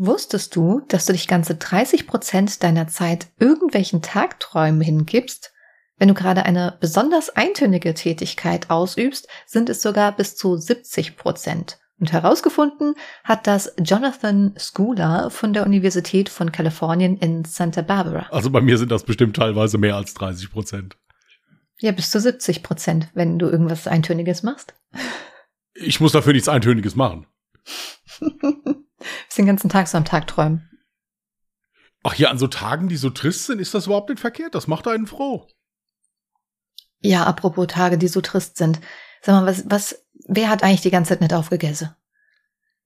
Wusstest du, dass du dich ganze 30 Prozent deiner Zeit irgendwelchen Tagträumen hingibst? Wenn du gerade eine besonders eintönige Tätigkeit ausübst, sind es sogar bis zu 70 Prozent. Und herausgefunden hat das Jonathan Schooler von der Universität von Kalifornien in Santa Barbara. Also bei mir sind das bestimmt teilweise mehr als 30 Prozent. Ja, bis zu 70 Prozent, wenn du irgendwas Eintöniges machst. Ich muss dafür nichts Eintöniges machen. Den ganzen Tag so am Tag träumen. Ach ja, an so Tagen, die so trist sind, ist das überhaupt nicht verkehrt. Das macht einen froh. Ja, apropos Tage, die so trist sind. Sag mal, was, was, wer hat eigentlich die ganze Zeit nicht aufgegessen?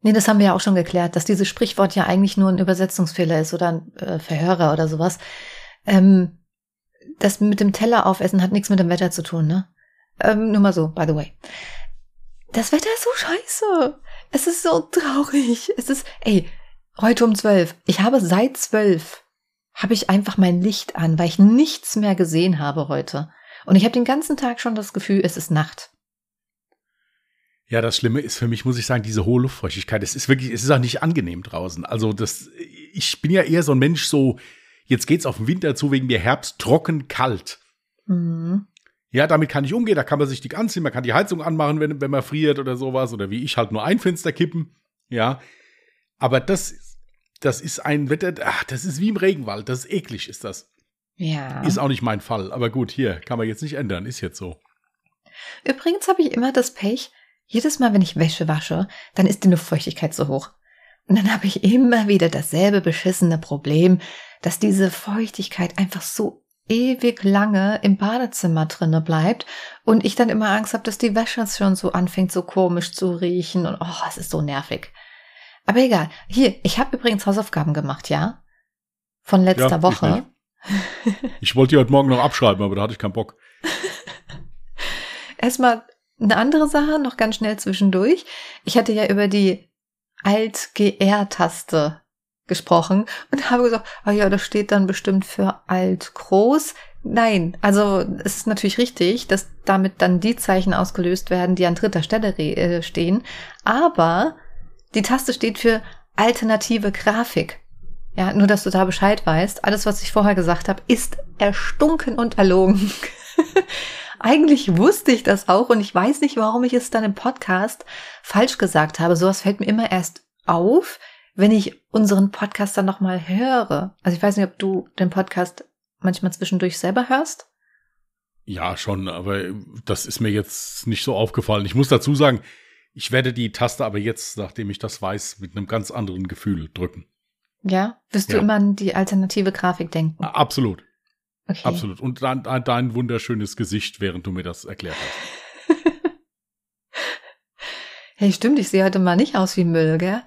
Nee, das haben wir ja auch schon geklärt, dass dieses Sprichwort ja eigentlich nur ein Übersetzungsfehler ist oder ein äh, Verhörer oder sowas. Ähm, das mit dem Teller aufessen hat nichts mit dem Wetter zu tun, ne? Ähm, nur mal so, by the way. Das Wetter ist so scheiße. Es ist so traurig. Es ist, ey, heute um zwölf. Ich habe seit zwölf, habe ich einfach mein Licht an, weil ich nichts mehr gesehen habe heute. Und ich habe den ganzen Tag schon das Gefühl, es ist Nacht. Ja, das Schlimme ist für mich, muss ich sagen, diese hohe Luftfeuchtigkeit. Es ist wirklich, es ist auch nicht angenehm draußen. Also das, ich bin ja eher so ein Mensch, so, jetzt geht's auf den Winter zu, wegen mir Herbst, trocken, kalt. Mhm. Ja, damit kann ich umgehen, da kann man sich dick anziehen, man kann die Heizung anmachen, wenn, wenn man friert oder sowas, oder wie ich halt nur ein Fenster kippen. Ja. Aber das, das ist ein Wetter, ach, das ist wie im Regenwald, das ist eklig, ist das. Ja. Ist auch nicht mein Fall. Aber gut, hier, kann man jetzt nicht ändern, ist jetzt so. Übrigens habe ich immer das Pech, jedes Mal, wenn ich Wäsche wasche, dann ist die Luftfeuchtigkeit so hoch. Und dann habe ich immer wieder dasselbe beschissene Problem, dass diese Feuchtigkeit einfach so ewig lange im Badezimmer drinne bleibt und ich dann immer Angst habe, dass die Wäsche schon so anfängt, so komisch zu riechen und oh, es ist so nervig. Aber egal. Hier, ich habe übrigens Hausaufgaben gemacht, ja? Von letzter ja, Woche. Ich, ich wollte die heute Morgen noch abschreiben, aber da hatte ich keinen Bock. Erstmal eine andere Sache, noch ganz schnell zwischendurch. Ich hatte ja über die Alt-GR-Taste gesprochen und habe gesagt, ah ja, das steht dann bestimmt für alt groß. Nein, also es ist natürlich richtig, dass damit dann die Zeichen ausgelöst werden, die an dritter Stelle äh, stehen. Aber die Taste steht für alternative Grafik. Ja, nur dass du da Bescheid weißt. Alles, was ich vorher gesagt habe, ist erstunken und erlogen. Eigentlich wusste ich das auch und ich weiß nicht, warum ich es dann im Podcast falsch gesagt habe. Sowas fällt mir immer erst auf, wenn ich unseren Podcast dann nochmal höre. Also ich weiß nicht, ob du den Podcast manchmal zwischendurch selber hörst. Ja, schon, aber das ist mir jetzt nicht so aufgefallen. Ich muss dazu sagen, ich werde die Taste aber jetzt, nachdem ich das weiß, mit einem ganz anderen Gefühl drücken. Ja? Wirst ja. du immer an die alternative Grafik denken? Absolut. Okay. Absolut. Und dein, dein wunderschönes Gesicht, während du mir das erklärt hast. hey, stimmt, ich sehe heute mal nicht aus wie Müll, gell?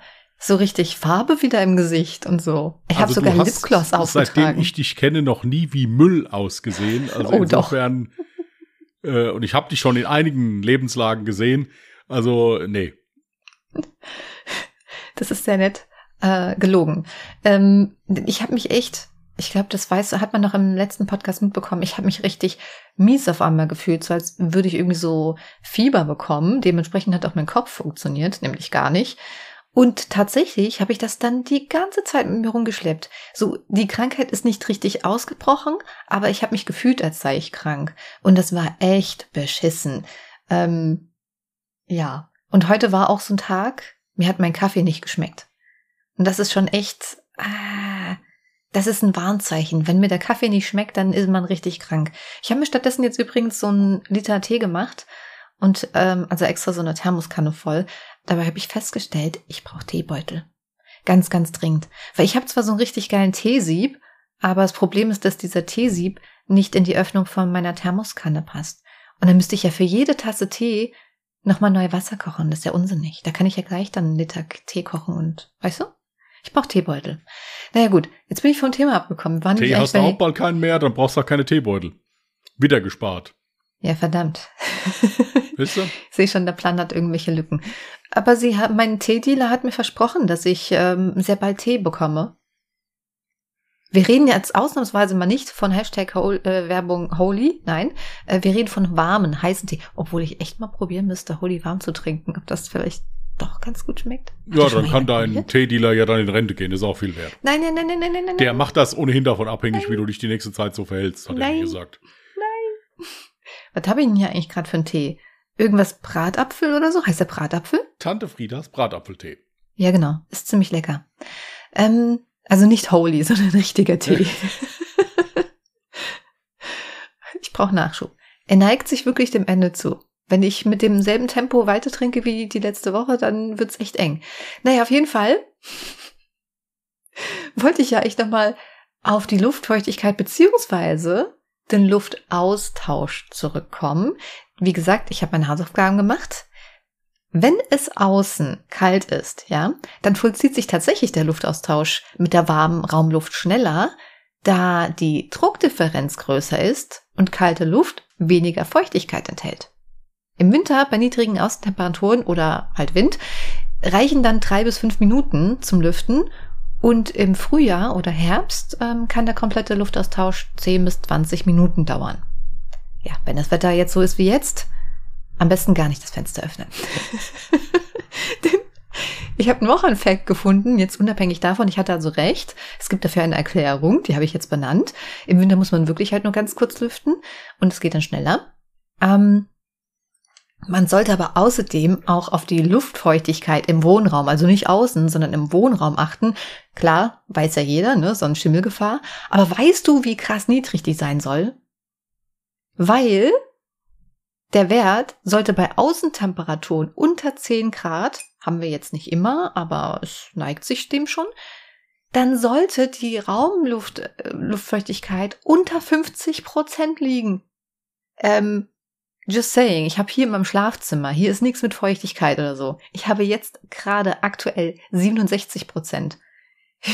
So richtig Farbe wieder im Gesicht und so. Ich also habe sogar Lipgloss aufgetragen. Seitdem ich dich kenne, noch nie wie Müll ausgesehen. Also oh, insofern, doch. Äh, und ich habe dich schon in einigen Lebenslagen gesehen. Also, nee. Das ist sehr nett äh, gelogen. Ähm, ich habe mich echt, ich glaube, das weiß, hat man noch im letzten Podcast mitbekommen. Ich habe mich richtig mies auf einmal gefühlt, so als würde ich irgendwie so Fieber bekommen. Dementsprechend hat auch mein Kopf funktioniert, nämlich gar nicht. Und tatsächlich habe ich das dann die ganze Zeit mit mir rumgeschleppt. So, die Krankheit ist nicht richtig ausgebrochen, aber ich habe mich gefühlt, als sei ich krank. Und das war echt beschissen. Ähm, ja. Und heute war auch so ein Tag, mir hat mein Kaffee nicht geschmeckt. Und das ist schon echt, ah, das ist ein Warnzeichen. Wenn mir der Kaffee nicht schmeckt, dann ist man richtig krank. Ich habe mir stattdessen jetzt übrigens so einen Liter Tee gemacht und ähm, also extra so eine Thermoskanne voll. Dabei habe ich festgestellt, ich brauche Teebeutel. Ganz, ganz dringend. Weil ich habe zwar so einen richtig geilen Teesieb, aber das Problem ist, dass dieser Teesieb nicht in die Öffnung von meiner Thermoskanne passt. Und dann müsste ich ja für jede Tasse Tee nochmal neu Wasser kochen. Das ist ja unsinnig. Da kann ich ja gleich dann einen Liter Tee kochen und, weißt du? Ich brauche Teebeutel. Naja gut, jetzt bin ich vom Thema abgekommen. Wann Tee hast du auch bald keinen mehr, dann brauchst du auch keine Teebeutel. Wieder gespart. Ja, verdammt. Ihr? Ich sehe schon, der Plan hat irgendwelche Lücken. Aber sie hat, mein Teedealer hat mir versprochen, dass ich ähm, sehr bald Tee bekomme. Wir reden jetzt ausnahmsweise mal nicht von Hashtag Hol äh, Werbung Holy, nein. Äh, wir reden von warmen, heißen Tee, obwohl ich echt mal probieren müsste, Holy warm zu trinken, ob das vielleicht doch ganz gut schmeckt. Hat Ja, dann kann dein? Teedealer ja dann in Rente gehen, ist auch viel wert. Nein, nein, nein, nein, nein, nein, nein. Der macht das ohnehin davon abhängig, wie du dich die nächste Zeit so verhältst, hat er Nein. mir gesagt. Was habe ich denn hier eigentlich gerade für einen Tee? Irgendwas Bratapfel oder so? Heißt der Bratapfel? Tante Friedas Bratapfeltee. Ja, genau. Ist ziemlich lecker. Ähm, also nicht holy, sondern richtiger Tee. ich brauche Nachschub. Er neigt sich wirklich dem Ende zu. Wenn ich mit demselben Tempo weiter trinke wie die letzte Woche, dann wird's echt eng. Naja, auf jeden Fall wollte ich ja echt nochmal auf die Luftfeuchtigkeit beziehungsweise den Luftaustausch zurückkommen. Wie gesagt, ich habe meine Hausaufgaben gemacht. Wenn es außen kalt ist, ja, dann vollzieht sich tatsächlich der Luftaustausch mit der warmen Raumluft schneller, da die Druckdifferenz größer ist und kalte Luft weniger Feuchtigkeit enthält. Im Winter bei niedrigen Außentemperaturen oder halt Wind reichen dann drei bis fünf Minuten zum Lüften und im Frühjahr oder Herbst ähm, kann der komplette Luftaustausch 10 bis 20 Minuten dauern. Ja, wenn das Wetter jetzt so ist wie jetzt, am besten gar nicht das Fenster öffnen. Ich habe einen Wochenfact gefunden, jetzt unabhängig davon, ich hatte also recht. Es gibt dafür eine Erklärung, die habe ich jetzt benannt. Im Winter muss man wirklich halt nur ganz kurz lüften und es geht dann schneller. Ähm, man sollte aber außerdem auch auf die Luftfeuchtigkeit im Wohnraum, also nicht außen, sondern im Wohnraum achten. Klar, weiß ja jeder, ne, so eine Schimmelgefahr. Aber weißt du, wie krass niedrig die sein soll? Weil der Wert sollte bei Außentemperaturen unter 10 Grad, haben wir jetzt nicht immer, aber es neigt sich dem schon, dann sollte die Raumluft, äh, unter 50 Prozent liegen. Ähm, just saying, ich habe hier in meinem Schlafzimmer, hier ist nichts mit Feuchtigkeit oder so. Ich habe jetzt gerade aktuell 67 Prozent.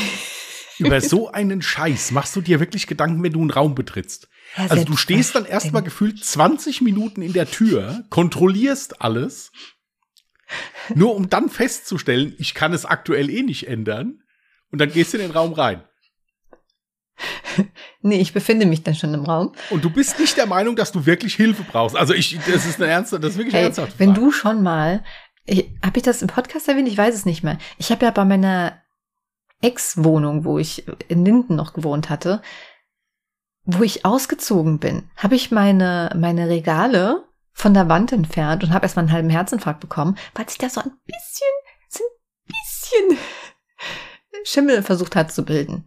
Über so einen Scheiß machst du dir wirklich Gedanken, wenn du einen Raum betrittst. Ja, Also du stehst dann erstmal gefühlt 20 Minuten in der Tür, kontrollierst alles, nur um dann festzustellen, ich kann es aktuell eh nicht ändern. Und dann gehst du in den Raum rein. Nee, ich befinde mich dann schon im Raum. Und du bist nicht der Meinung, dass du wirklich Hilfe brauchst. Also ich, das ist eine ernste, das ist wirklich Hey, ernsthafte wenn du schon mal, habe ich das im Podcast erwähnt? Ich weiß es nicht mehr. Ich habe ja bei meiner Ex-Wohnung, wo ich in Linden noch gewohnt hatte, wo ich ausgezogen bin, habe ich meine, meine Regale von der Wand entfernt und habe erstmal einen halben Herzinfarkt bekommen, weil sich da so ein bisschen, so ein bisschen Schimmel versucht hat zu bilden.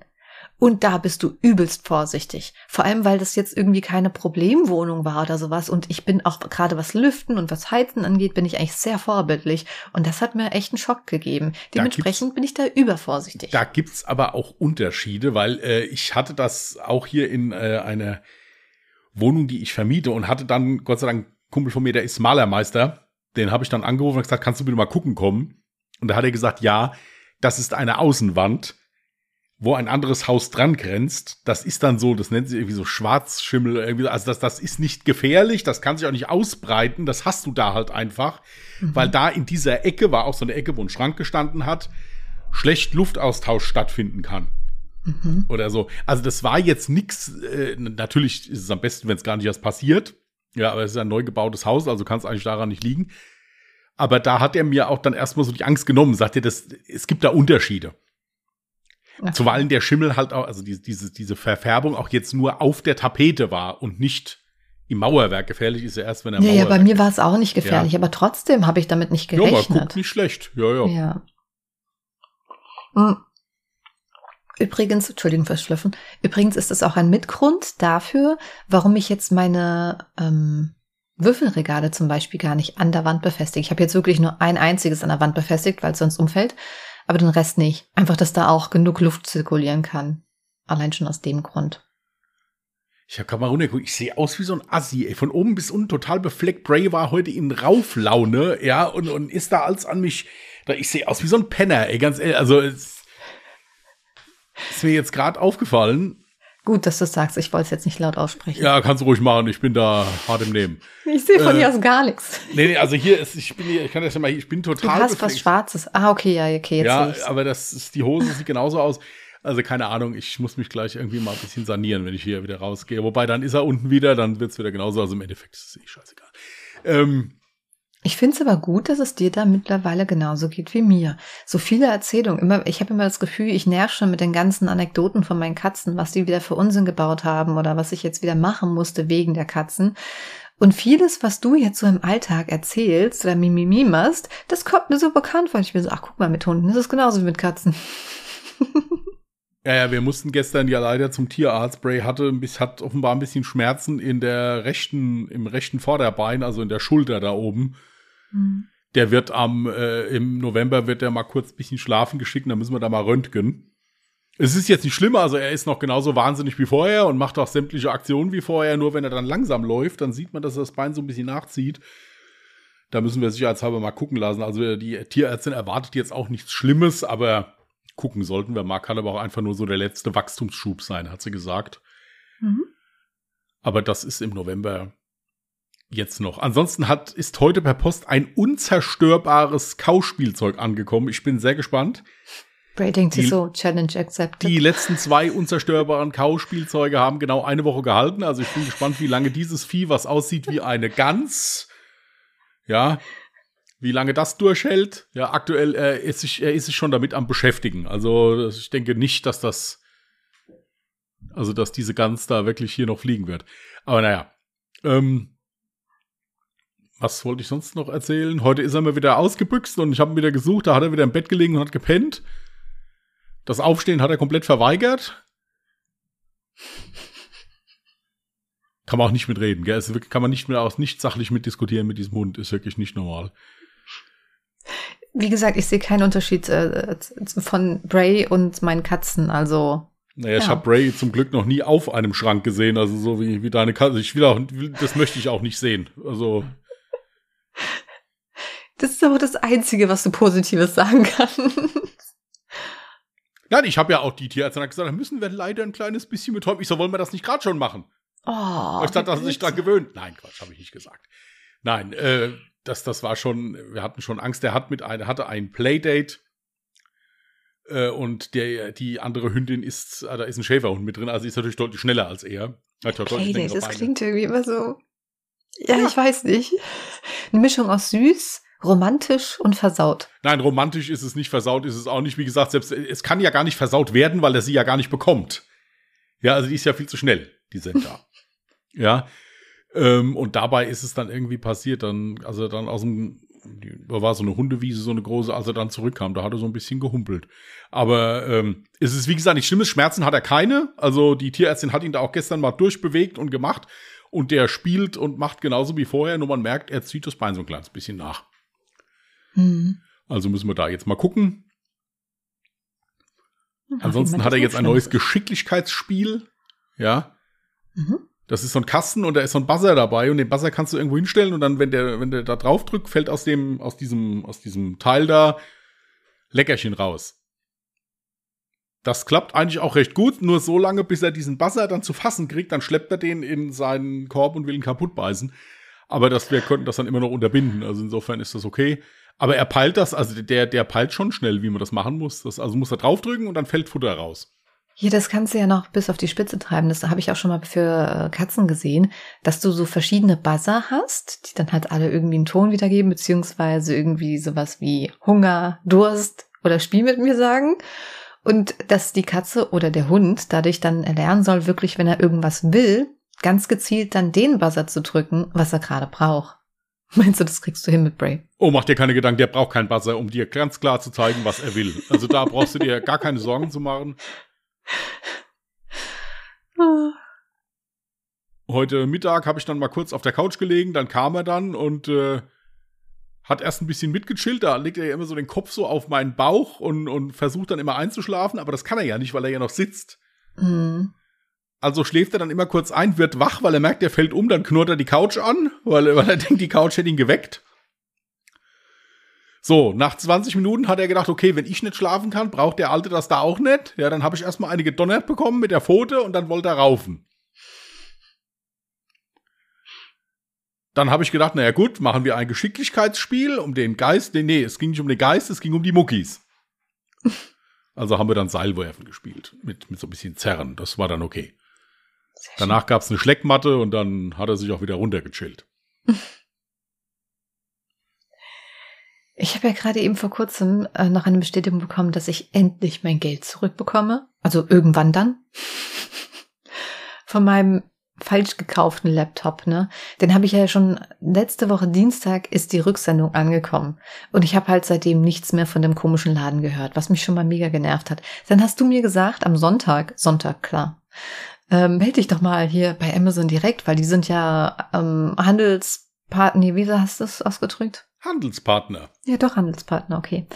Und da bist du übelst vorsichtig. Vor allem, weil das jetzt irgendwie keine Problemwohnung war oder sowas. Und ich bin auch gerade was Lüften und was Heizen angeht, bin ich eigentlich sehr vorbildlich. Und das hat mir echt einen Schock gegeben. Dementsprechend bin ich da übervorsichtig. Da gibt's aber auch Unterschiede, weil äh, ich hatte das auch hier in äh, einer Wohnung, die ich vermiete und hatte dann, Gott sei Dank, Kumpel von mir, der ist Malermeister. Den habe ich dann angerufen und gesagt, kannst du bitte mal gucken kommen? Und da hat er gesagt, ja, das ist eine Außenwand, wo ein anderes Haus dran grenzt. Das ist dann so, das nennt sich irgendwie so Schwarzschimmel. Irgendwie, also das, das ist nicht gefährlich, das kann sich auch nicht ausbreiten. Das hast du da halt einfach, weil da in dieser Ecke war auch so eine Ecke, wo ein Schrank gestanden hat, schlecht Luftaustausch stattfinden kann Mhm. oder so. Also das war jetzt nix. Äh, natürlich ist es am besten, wenn es gar nicht erst passiert. Ja, aber es ist ein neu gebautes Haus, also kann es eigentlich daran nicht liegen. Aber da hat er mir auch dann erstmal so die Angst genommen, sagt er, das, es gibt da Unterschiede. Okay. Zuweilen der Schimmel halt auch, also diese, diese, diese Verfärbung auch jetzt nur auf der Tapete war und nicht im Mauerwerk. Gefährlich ist ja erst, wenn er Ja, ja, bei mir war es auch nicht gefährlich, aber trotzdem habe ich damit nicht Ja, aber gerechnet. guckt nicht schlecht. Ja, ja. Ja. Hm. Übrigens, Entschuldigung fürs Schlüpfen. Übrigens ist es auch ein Mitgrund dafür, warum ich jetzt meine ähm, Würfelregale zum Beispiel gar nicht an der Wand befestige. Ich habe jetzt wirklich nur ein einziges an der Wand befestigt, weil es sonst umfällt, aber den Rest nicht. Einfach, dass da auch genug Luft zirkulieren kann. Allein schon aus dem Grund. Ich habe gerade mal runtergeguckt. Ich sehe aus wie so ein Assi, ey. Von oben bis unten total befleckt. Bray war heute in Rauflaune, ja, und, und ist da als an mich. Ich sehe aus wie so ein Penner, ey, ganz ehrlich. Also, es ist mir jetzt gerade aufgefallen. Gut, dass du sagst, ich wollte es jetzt nicht laut aussprechen. Ja, kannst du ruhig machen. Ich bin da hart im Nehmen. Ich sehe von Äh, hier aus gar nichts. Nee, nee, also hier ist, ich bin hier, ich kann das ja mal, ich bin Du total hast was Schwarzes. Ah, okay, ja, okay, jetzt Ja, aber das ist, die Hose sieht genauso aus. Also keine Ahnung, ich muss mich gleich irgendwie mal ein bisschen sanieren, wenn ich hier wieder rausgehe. Wobei dann ist er unten wieder, dann wird's wieder genauso. Also im Endeffekt ist es eh scheißegal. Ähm, Ich finde es aber gut, dass es dir da mittlerweile genauso geht wie mir. So viele Erzählungen, immer, ich habe immer das Gefühl, ich nerv schon mit den ganzen Anekdoten von meinen Katzen, was die wieder für Unsinn gebaut haben oder was ich jetzt wieder machen musste wegen der Katzen. Und vieles, was du jetzt so im Alltag erzählst oder Mimimi machst, das kommt mir so bekannt vor. Ich bin so, ach guck mal, mit Hunden ist es genauso wie mit Katzen. Ja, ja, wir mussten gestern ja leider zum Tierarzt. Bray hatte hat offenbar ein bisschen Schmerzen in der rechten, im rechten Vorderbein, also in der Schulter da oben. Mhm. Der wird am, äh, im November wird er mal kurz ein bisschen schlafen geschickt, dann müssen wir da mal röntgen. Es ist jetzt nicht schlimmer, also er ist noch genauso wahnsinnig wie vorher und macht auch sämtliche Aktionen wie vorher, nur wenn er dann langsam läuft, dann sieht man, dass er das Bein so ein bisschen nachzieht. Da müssen wir sicherheitshalber mal gucken lassen. Also die Tierärztin erwartet jetzt auch nichts Schlimmes, aber gucken sollten wir mal. Kann aber auch einfach nur so der letzte Wachstumsschub sein, hat sie gesagt. Mhm. Aber das ist im November jetzt noch. Ansonsten hat, ist heute per Post ein unzerstörbares Kauspielzeug angekommen. Ich bin sehr gespannt. Rating die, so Challenge accepted. Die letzten zwei unzerstörbaren Kauspielzeuge haben genau eine Woche gehalten. Also ich bin gespannt, wie lange dieses Vieh, was aussieht wie eine Gans, ja, wie lange das durchhält. Ja, aktuell äh, ist sich, er ist sich schon damit am beschäftigen. Also ich denke nicht, dass das, also dass diese Gans da wirklich hier noch fliegen wird. Aber naja, ähm, was wollte ich sonst noch erzählen? Heute ist er mal wieder ausgebüxt und ich habe ihn wieder gesucht. Da hat er wieder im Bett gelegen und hat gepennt. Das Aufstehen hat er komplett verweigert. Kann man auch nicht mitreden, gell? Es kann man nicht mehr aus, nicht sachlich mitdiskutieren mit diesem Hund. Ist wirklich nicht normal. Wie gesagt, ich sehe keinen Unterschied äh, von Bray und meinen Katzen. Also naja, ja. ich habe Bray zum Glück noch nie auf einem Schrank gesehen, also so wie, wie deine Katze. Ich will auch, das möchte ich auch nicht sehen. Also das ist aber das Einzige, was du Positives sagen kannst. Nein, ich habe ja auch die Tierärztin gesagt, da müssen wir leider ein kleines bisschen betäuben. Ich so, wollen wir das nicht gerade schon machen? Oh, ich dachte, dass er sich dran gewöhnt. Nein, Quatsch, habe ich nicht gesagt. Nein, äh, das, das war schon, wir hatten schon Angst. Er hat mit ein, hatte ein Playdate äh, und der, die andere Hündin ist, äh, da ist ein Schäferhund mit drin, also ist natürlich deutlich schneller als er. Playdate, das klingt irgendwie immer so. Ja, ja, ich weiß nicht. Eine Mischung aus süß, romantisch und versaut. Nein, romantisch ist es nicht, versaut ist es auch nicht. Wie gesagt, selbst es kann ja gar nicht versaut werden, weil er sie ja gar nicht bekommt. Ja, also die ist ja viel zu schnell, die Senta. ja. Ähm, und dabei ist es dann irgendwie passiert, dann, also dann aus dem, da war so eine Hundewiese, so eine große, als er dann zurückkam, da hat er so ein bisschen gehumpelt. Aber ähm, es ist, wie gesagt, nicht schlimmes. Schmerzen hat er keine. Also die Tierärztin hat ihn da auch gestern mal durchbewegt und gemacht. Und der spielt und macht genauso wie vorher, nur man merkt, er zieht das Bein so ein kleines bisschen nach. Mhm. Also müssen wir da jetzt mal gucken. Ach, Ansonsten hat er jetzt ein neues Geschicklichkeitsspiel. Ja. Mhm. Das ist so ein Kasten und da ist so ein Buzzer dabei und den Buzzer kannst du irgendwo hinstellen und dann, wenn der, wenn der da drauf drückt, fällt aus dem, aus diesem, aus diesem Teil da Leckerchen raus. Das klappt eigentlich auch recht gut, nur so lange, bis er diesen Buzzer dann zu fassen kriegt, dann schleppt er den in seinen Korb und will ihn kaputt beißen. Aber das, wir könnten das dann immer noch unterbinden. Also insofern ist das okay. Aber er peilt das, also der, der peilt schon schnell, wie man das machen muss. Das, also muss er draufdrücken und dann fällt Futter raus. Hier, das kannst du ja noch bis auf die Spitze treiben. Das habe ich auch schon mal für äh, Katzen gesehen, dass du so verschiedene Buzzer hast, die dann halt alle irgendwie einen Ton wiedergeben, beziehungsweise irgendwie sowas wie Hunger, Durst oder Spiel mit mir sagen. Und dass die Katze oder der Hund dadurch dann erlernen soll, wirklich, wenn er irgendwas will, ganz gezielt dann den Buzzer zu drücken, was er gerade braucht. Meinst du, das kriegst du hin mit Bray? Oh, mach dir keine Gedanken, der braucht keinen Buzzer, um dir ganz klar zu zeigen, was er will. Also da brauchst du dir gar keine Sorgen zu machen. Heute Mittag habe ich dann mal kurz auf der Couch gelegen, dann kam er dann und äh, hat erst ein bisschen mitgechillt, da legt er ja immer so den Kopf so auf meinen Bauch und, und versucht dann immer einzuschlafen, aber das kann er ja nicht, weil er ja noch sitzt. Mhm. Also schläft er dann immer kurz ein, wird wach, weil er merkt, er fällt um, dann knurrt er die Couch an, weil, weil er denkt, die Couch hätte ihn geweckt. So, nach 20 Minuten hat er gedacht, okay, wenn ich nicht schlafen kann, braucht der Alte das da auch nicht. Ja, dann habe ich erstmal eine gedonnert bekommen mit der Pfote und dann wollte er raufen. Dann habe ich gedacht, naja gut, machen wir ein Geschicklichkeitsspiel um den Geist. Nee, nee, es ging nicht um den Geist, es ging um die Muckis. Also haben wir dann Seilwerfen gespielt. Mit, mit so ein bisschen Zerren. Das war dann okay. Danach gab es eine Schleckmatte und dann hat er sich auch wieder runtergechillt. Ich habe ja gerade eben vor kurzem äh, noch eine Bestätigung bekommen, dass ich endlich mein Geld zurückbekomme. Also irgendwann dann. Von meinem falsch gekauften Laptop, ne? Den habe ich ja schon letzte Woche Dienstag ist die Rücksendung angekommen und ich habe halt seitdem nichts mehr von dem komischen Laden gehört, was mich schon mal mega genervt hat. Dann hast du mir gesagt am Sonntag, Sonntag klar, ähm, melde dich doch mal hier bei Amazon direkt, weil die sind ja ähm, Handelspartner, nee, wie hast du das ausgedrückt? Handelspartner. Ja, doch Handelspartner, okay.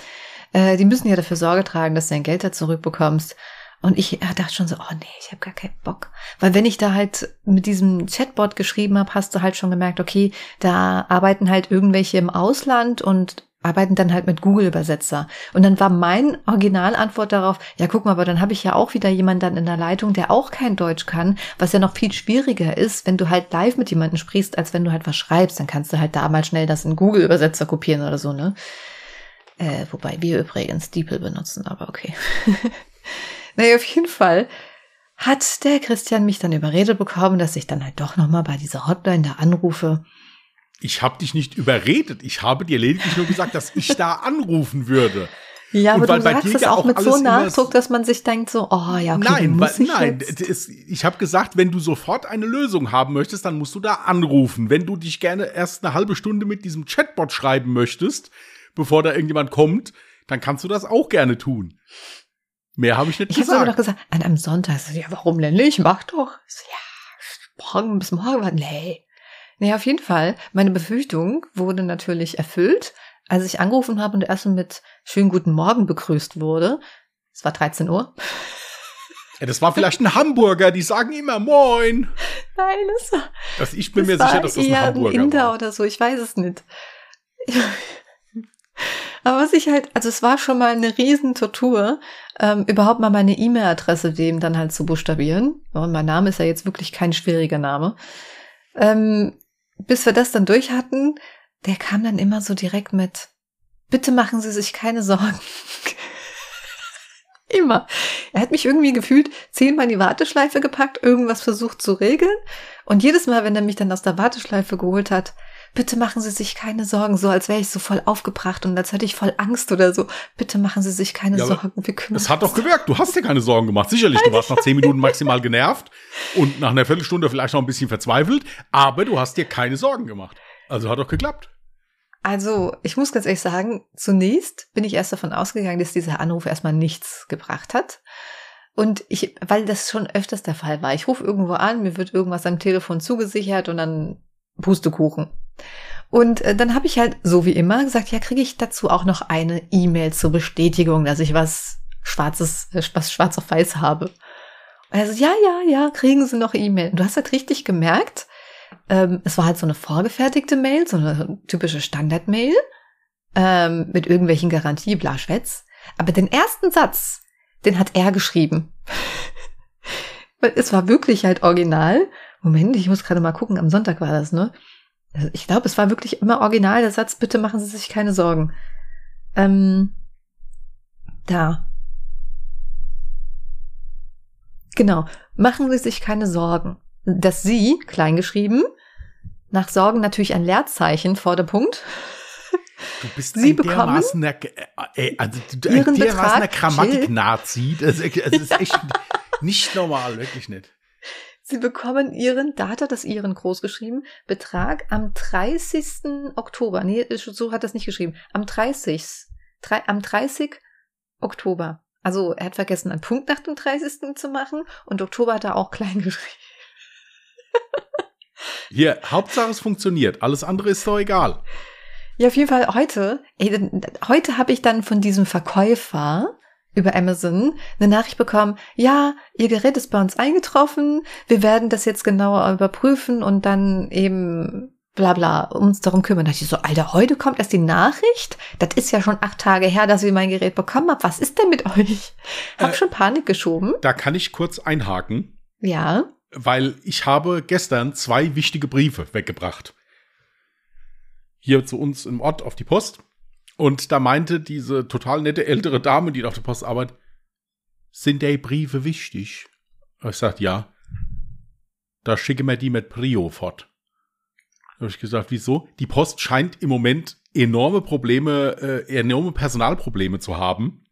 Äh, die müssen ja dafür Sorge tragen, dass du dein Geld da zurückbekommst. Und ich äh, dachte schon so, oh nee, ich habe gar keinen Bock. Weil wenn ich da halt mit diesem Chatbot geschrieben habe, hast du halt schon gemerkt, okay, da arbeiten halt irgendwelche im Ausland und arbeiten dann halt mit Google-Übersetzer. Und dann war mein Originalantwort darauf, ja guck mal, aber dann habe ich ja auch wieder jemanden dann in der Leitung, der auch kein Deutsch kann, was ja noch viel schwieriger ist, wenn du halt live mit jemandem sprichst, als wenn du halt was schreibst. Dann kannst du halt da mal schnell das in Google-Übersetzer kopieren oder so, ne? Äh, wobei wir übrigens DeepL benutzen, aber okay. naja, auf jeden Fall hat der Christian mich dann überredet bekommen, dass ich dann halt doch nochmal bei dieser Hotline da anrufe ich habe dich nicht überredet. Ich habe dir lediglich nur gesagt, dass ich da anrufen würde. Ja, aber du sagst es auch mit so Nachdruck, dass man sich denkt so, oh ja, okay, nein, muss weil, nein, es, ich habe gesagt, wenn du sofort eine Lösung haben möchtest, dann musst du da anrufen. Wenn du dich gerne erst eine halbe Stunde mit diesem Chatbot schreiben möchtest, bevor da irgendjemand kommt, dann kannst du das auch gerne tun. Mehr habe ich nicht ich gesagt. Ich habe aber doch gesagt, an einem Sonntag, ja, warum denn nicht? Mach doch. Ja, morgen bis morgen, nee. Naja, auf jeden Fall. Meine Befürchtung wurde natürlich erfüllt, als ich angerufen habe und erst mit schönen guten Morgen begrüßt wurde. Es war 13 Uhr. Ja, das war vielleicht ein Hamburger, die sagen immer Moin. Nein, das war. Das, ich bin mir sicher, dass das ein Hamburger ein Inder war. oder so, ich weiß es nicht. Aber was ich halt, also es war schon mal eine Riesentortur, ähm, überhaupt mal meine E-Mail-Adresse dem dann halt zu buchstabieren. Und mein Name ist ja jetzt wirklich kein schwieriger Name. Ähm, bis wir das dann durch hatten, der kam dann immer so direkt mit, bitte machen Sie sich keine Sorgen. immer. Er hat mich irgendwie gefühlt zehnmal in die Warteschleife gepackt, irgendwas versucht zu regeln. Und jedes Mal, wenn er mich dann aus der Warteschleife geholt hat, bitte machen Sie sich keine Sorgen, so als wäre ich so voll aufgebracht und als hätte ich voll Angst oder so. Bitte machen Sie sich keine ja, Sorgen. Wir kümmern Das hat doch gewirkt. Du hast dir keine Sorgen gemacht. Sicherlich, du warst nach zehn Minuten maximal genervt und nach einer Viertelstunde vielleicht noch ein bisschen verzweifelt, aber du hast dir keine Sorgen gemacht. Also hat doch geklappt. Also, ich muss ganz ehrlich sagen, zunächst bin ich erst davon ausgegangen, dass dieser Anruf erstmal nichts gebracht hat. Und ich, weil das schon öfters der Fall war. Ich rufe irgendwo an, mir wird irgendwas am Telefon zugesichert und dann Pustekuchen. Und äh, dann habe ich halt, so wie immer, gesagt, ja, kriege ich dazu auch noch eine E-Mail zur Bestätigung, dass ich was Schwarzes, äh, was schwarz auf weiß habe. Und er so, ja, ja, ja, kriegen Sie noch E-Mail. Du hast halt richtig gemerkt, ähm, es war halt so eine vorgefertigte Mail, so eine typische Standard-Mail ähm, mit irgendwelchen Garantie, Blaschwätz. Aber den ersten Satz, den hat er geschrieben. Es war wirklich halt original. Moment, ich muss gerade mal gucken, am Sonntag war das, ne? Also ich glaube, es war wirklich immer original der Satz, bitte machen Sie sich keine Sorgen. Ähm, da. Genau, machen Sie sich keine Sorgen. Dass Sie, kleingeschrieben, nach Sorgen natürlich ein Leerzeichen vor der Punkt. Du bist Sie ein bekommen der, äh, also, du, ein dermaßen der Grammatik-Nazi. Das, das, ist echt nicht normal, wirklich nicht. Sie bekommen Ihren, da hat er das Ihren groß geschrieben, Betrag am 30. Oktober. Nee, so hat er es nicht geschrieben. Am 30. Drei, am 30. Oktober. Also er hat vergessen, einen Punkt nach dem 30. zu machen und Oktober hat er auch klein geschrieben. Hier, Hauptsache es funktioniert. Alles andere ist doch egal. Ja, auf jeden Fall heute, ey, heute habe ich dann von diesem Verkäufer über Amazon eine Nachricht bekommen, ja, Ihr Gerät ist bei uns eingetroffen, wir werden das jetzt genauer überprüfen und dann eben bla bla uns darum kümmern. Da dachte ich so, Alter, heute kommt erst die Nachricht? Das ist ja schon acht Tage her, dass ich mein Gerät bekommen habe. Was ist denn mit euch? Hab äh, schon Panik geschoben. Da kann ich kurz einhaken. Ja. Weil ich habe gestern zwei wichtige Briefe weggebracht. Hier zu uns im Ort auf die Post. Und da meinte diese total nette ältere Dame, die auf der Post arbeitet, sind die Briefe wichtig? Ich sagte, ja. Da schicke mir die mit Prio fort. Da habe ich gesagt, wieso? Die Post scheint im Moment enorme Probleme, äh, enorme Personalprobleme zu haben.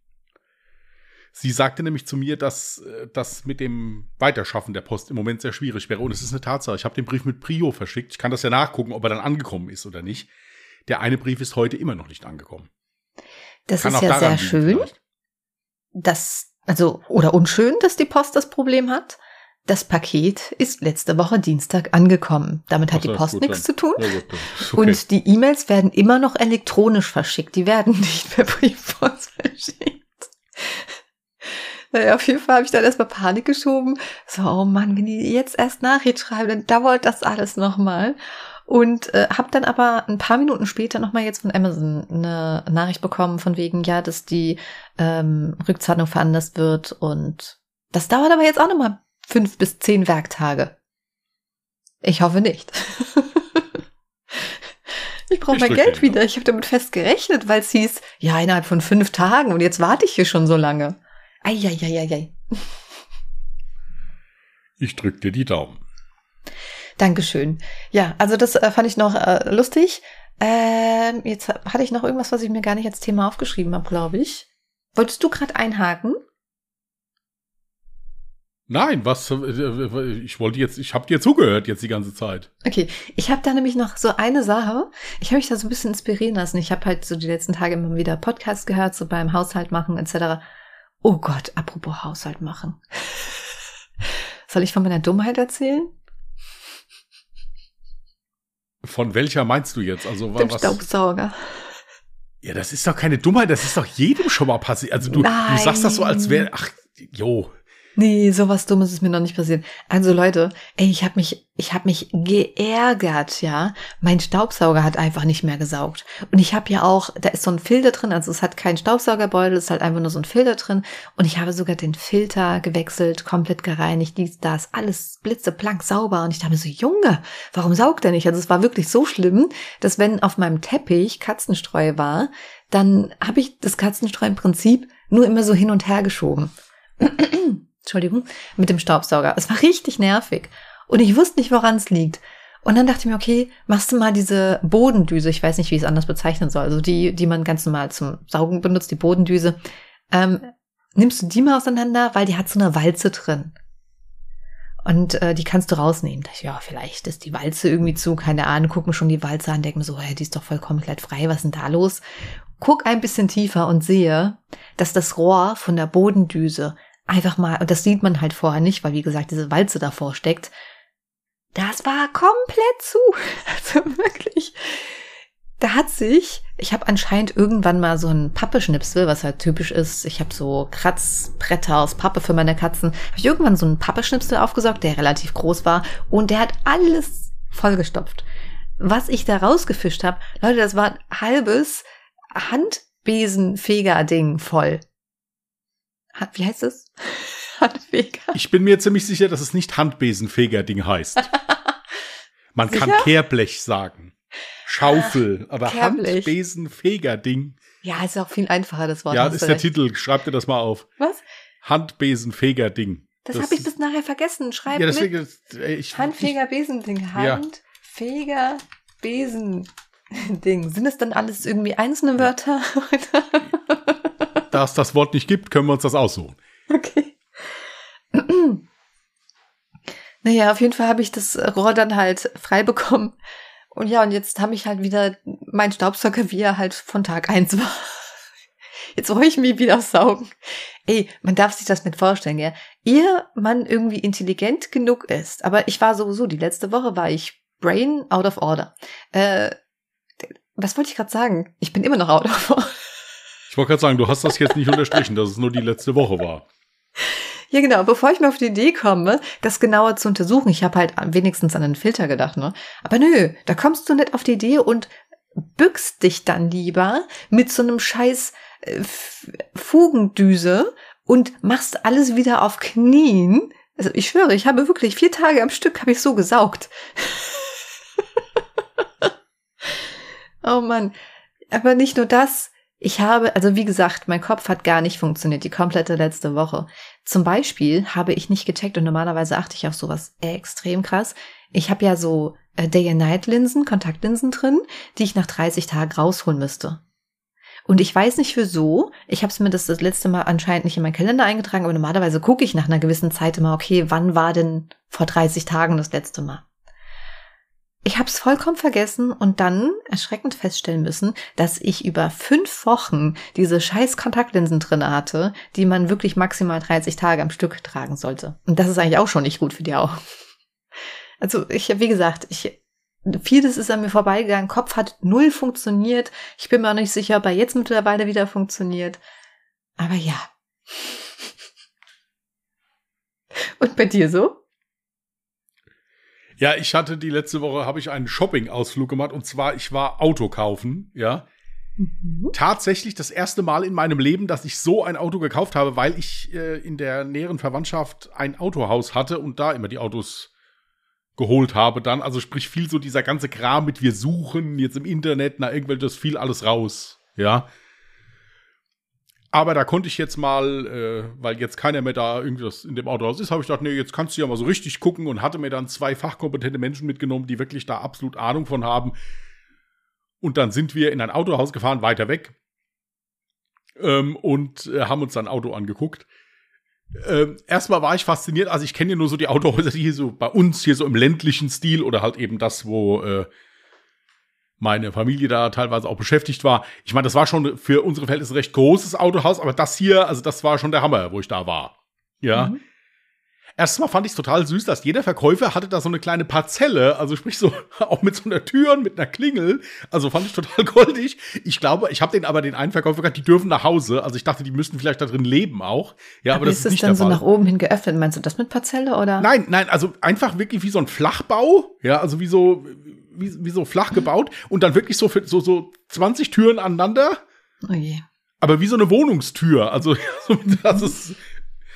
Sie sagte nämlich zu mir, dass äh, das mit dem Weiterschaffen der Post im Moment sehr schwierig wäre. Und es ist eine Tatsache. Ich habe den Brief mit Prio verschickt. Ich kann das ja nachgucken, ob er dann angekommen ist oder nicht. Der eine Brief ist heute immer noch nicht angekommen. Das Kann ist ja sehr schön. vielleicht. Das, also, oder unschön, dass die Post das Problem hat. Das Paket ist letzte Woche Dienstag angekommen. Damit hat so, die Post nichts zu tun. Ja, gut, okay. Und die E-Mails werden immer noch elektronisch verschickt. Die werden nicht per Briefpost verschickt. Naja, auf jeden Fall habe ich dann erstmal Panik geschoben. So, oh Mann, wenn die jetzt erst Nachricht schreiben, dann dauert das alles nochmal. Und äh, habe dann aber ein paar Minuten später nochmal jetzt von Amazon eine Nachricht bekommen, von wegen, ja, dass die ähm, Rückzahlung veranlasst wird. Und das dauert aber jetzt auch nochmal fünf bis zehn Werktage. Ich hoffe nicht. ich brauche mein Geld wieder. Ich habe damit fest gerechnet, weil es hieß, ja, innerhalb von fünf Tagen und jetzt warte ich hier schon so lange. Eieieiei. Ich drück dir die Daumen. Dankeschön. Ja, also das äh, fand ich noch äh, lustig. Ähm, jetzt ha- hatte ich noch irgendwas, was ich mir gar nicht als Thema aufgeschrieben habe, glaube ich. Wolltest du gerade einhaken? Nein, was? äh, Ich wollte jetzt, ich habe dir zugehört jetzt die ganze Zeit. Okay, ich habe da nämlich noch so eine Sache. Ich habe mich da so ein bisschen inspirieren lassen. Ich habe halt so die letzten Tage immer wieder Podcasts gehört, so beim Haushalt machen etc. Oh Gott, apropos Haushalt machen. Soll ich von meiner Dummheit erzählen? Von welcher meinst du jetzt? Also Dem was? Staubsauger. Ja, das ist doch keine Dummheit, das ist doch jedem schon mal passiert. Also du, du sagst das so, als wäre, ach, jo. Nee, sowas Dummes ist mir noch nicht passiert. Also Leute, ey, ich habe mich, ich habe mich geärgert, ja. Mein Staubsauger hat einfach nicht mehr gesaugt. Und ich habe ja auch, da ist so ein Filter drin, also es hat keinen Staubsaugerbeutel, es ist halt einfach nur so ein Filter drin. Und ich habe sogar den Filter gewechselt, komplett gereinigt, dies, das, alles blitzeblank sauber. Und ich dachte mir so, Junge, warum saugt er nicht? Also es war wirklich so schlimm, dass wenn auf meinem Teppich Katzenstreu war, dann habe ich das Katzenstreu im Prinzip nur immer so hin und her geschoben. Entschuldigung, mit dem Staubsauger. Es war richtig nervig. Und ich wusste nicht, woran es liegt. Und dann dachte ich mir, okay, machst du mal diese Bodendüse, ich weiß nicht, wie ich es anders bezeichnen soll, also die, die man ganz normal zum Saugen benutzt, die Bodendüse. Ähm, nimmst du die mal auseinander, weil die hat so eine Walze drin. Und äh, die kannst du rausnehmen. Da ich, ja, vielleicht ist die Walze irgendwie zu, keine Ahnung, guck mir schon die Walze an, denk mir so, hey, die ist doch voll komplett frei, was ist denn da los? Guck ein bisschen tiefer und sehe, dass das Rohr von der Bodendüse einfach mal, und das sieht man halt vorher nicht, weil wie gesagt, diese Walze davor steckt, das war komplett zu. Also wirklich. Da hat sich, ich habe anscheinend irgendwann mal so ein Pappeschnipsel, was halt typisch ist. Ich habe so Kratzbretter aus Pappe für meine Katzen. Habe ich irgendwann so einen Pappeschnipsel aufgesaugt, der relativ groß war und der hat alles vollgestopft. Was ich da rausgefischt habe, Leute, das war ein halbes Handbesenfeger-Ding voll. Wie heißt es? Handfeger. Ich bin mir ziemlich sicher, dass es nicht Handbesenfeger-Ding heißt. Man kann Sicher? Kehrblech sagen. Schaufel, aber Kehrblech. Handbesenfeger-Ding. Ja, ist auch viel einfacher, das Wort. Ja, das ist der recht. Titel. Schreib dir das mal auf. Was? Handbesenfeger-Ding. Das, habe ich bis nachher vergessen. Schreib Ja, mit. deswegen, äh, ich, Handfeger Besending. Ja. Handfeger Besending. Sind es dann alles irgendwie einzelne Wörter? da es das Wort nicht gibt, können wir uns das aussuchen. okay. naja, auf jeden Fall habe ich das Rohr dann halt frei bekommen. Und ja, und jetzt habe ich halt wieder meinen Staubsauger, wie er halt von Tag eins war. Jetzt wollte ich mich wieder saugen. Ey, man darf sich das nicht vorstellen, gell? Ehe man irgendwie intelligent genug ist, aber ich war sowieso, die letzte Woche war ich brain out of order. Äh, was wollte ich gerade sagen? Ich bin immer noch out of order. Ich wollte gerade sagen, du hast das jetzt nicht unterstrichen, dass es nur die letzte Woche war. Ja, genau. Bevor ich mir auf die Idee komme, das genauer zu untersuchen, ich habe halt wenigstens an den Filter gedacht, ne? Aber nö, da kommst du nicht auf die Idee und bückst dich dann lieber mit so einem scheiß äh, Fugendüse und machst alles wieder auf Knien. Also ich schwöre, ich habe wirklich vier Tage am Stück habe ich so gesaugt. oh Mann. Aber nicht nur das. Ich habe, also wie gesagt, mein Kopf hat gar nicht funktioniert, die komplette letzte Woche. Zum Beispiel habe ich nicht gecheckt und normalerweise achte ich auf sowas extrem krass. Ich habe ja so äh, Day-and-Night-Linsen, Kontaktlinsen drin, die ich nach 30 Tagen rausholen müsste. Und ich weiß nicht wieso. Ich habe es mir das, das letzte Mal anscheinend nicht in meinen Kalender eingetragen, aber normalerweise gucke ich nach einer gewissen Zeit immer, okay, wann war denn vor 30 Tagen das letzte Mal? Ich habe es vollkommen vergessen und dann erschreckend feststellen müssen, dass ich über fünf Wochen diese scheiß Kontaktlinsen drin hatte, die man wirklich maximal 30 Tage am Stück tragen sollte. Und das ist eigentlich auch schon nicht gut für die Augen. Also ich, wie gesagt, ich vieles ist an mir vorbeigegangen. Kopf hat null funktioniert. Ich bin mir auch nicht sicher, ob er jetzt mittlerweile wieder funktioniert. Aber ja. Und bei dir so? Ja, ich hatte die letzte Woche, habe ich einen Shopping-Ausflug gemacht und zwar, ich war Auto kaufen, ja. Mhm. Tatsächlich das erste Mal in meinem Leben, dass ich so ein Auto gekauft habe, weil ich äh, in der näheren Verwandtschaft ein Autohaus hatte und da immer die Autos geholt habe dann. Also sprich viel so dieser ganze Kram mit wir suchen jetzt im Internet, na irgendwelches fiel alles raus. Ja. Aber da konnte ich jetzt mal, äh, weil jetzt keiner mehr da irgendwas in dem Autohaus ist, habe ich gedacht, nee, jetzt kannst du ja mal so richtig gucken und hatte mir dann zwei fachkompetente Menschen mitgenommen, die wirklich da absolut Ahnung von haben. Und dann sind wir in ein Autohaus gefahren, weiter weg. Ähm, und äh, haben uns dann ein Auto angeguckt. Ähm, erstmal war ich fasziniert, also ich kenne ja nur so die Autohäuser, die hier so bei uns hier so im ländlichen Stil oder halt eben das, wo äh, meine Familie da teilweise auch beschäftigt war. Ich meine, das war schon für unsere Verhältnisse ein recht großes Autohaus, aber das hier, also das war schon der Hammer, wo ich da war. Ja. Mhm. Erstmal fand ich es total süß, dass jeder Verkäufer hatte da so eine kleine Parzelle, also sprich so auch mit so einer Tür und mit einer Klingel. Also fand ich total goldig. Ich glaube, ich habe den aber den einen Verkäufer gesagt, die dürfen nach Hause. Also ich dachte, die müssten vielleicht da drin leben auch. Ja, aber, aber das ist, ist nicht dann so nach oben hin geöffnet. Meinst du das mit Parzelle oder? Nein, nein, also einfach wirklich wie so ein Flachbau. Ja, also wie so wie, wie so flach gebaut und dann wirklich so so so 20 Türen aneinander. Oh je. Aber wie so eine Wohnungstür. Also das ist,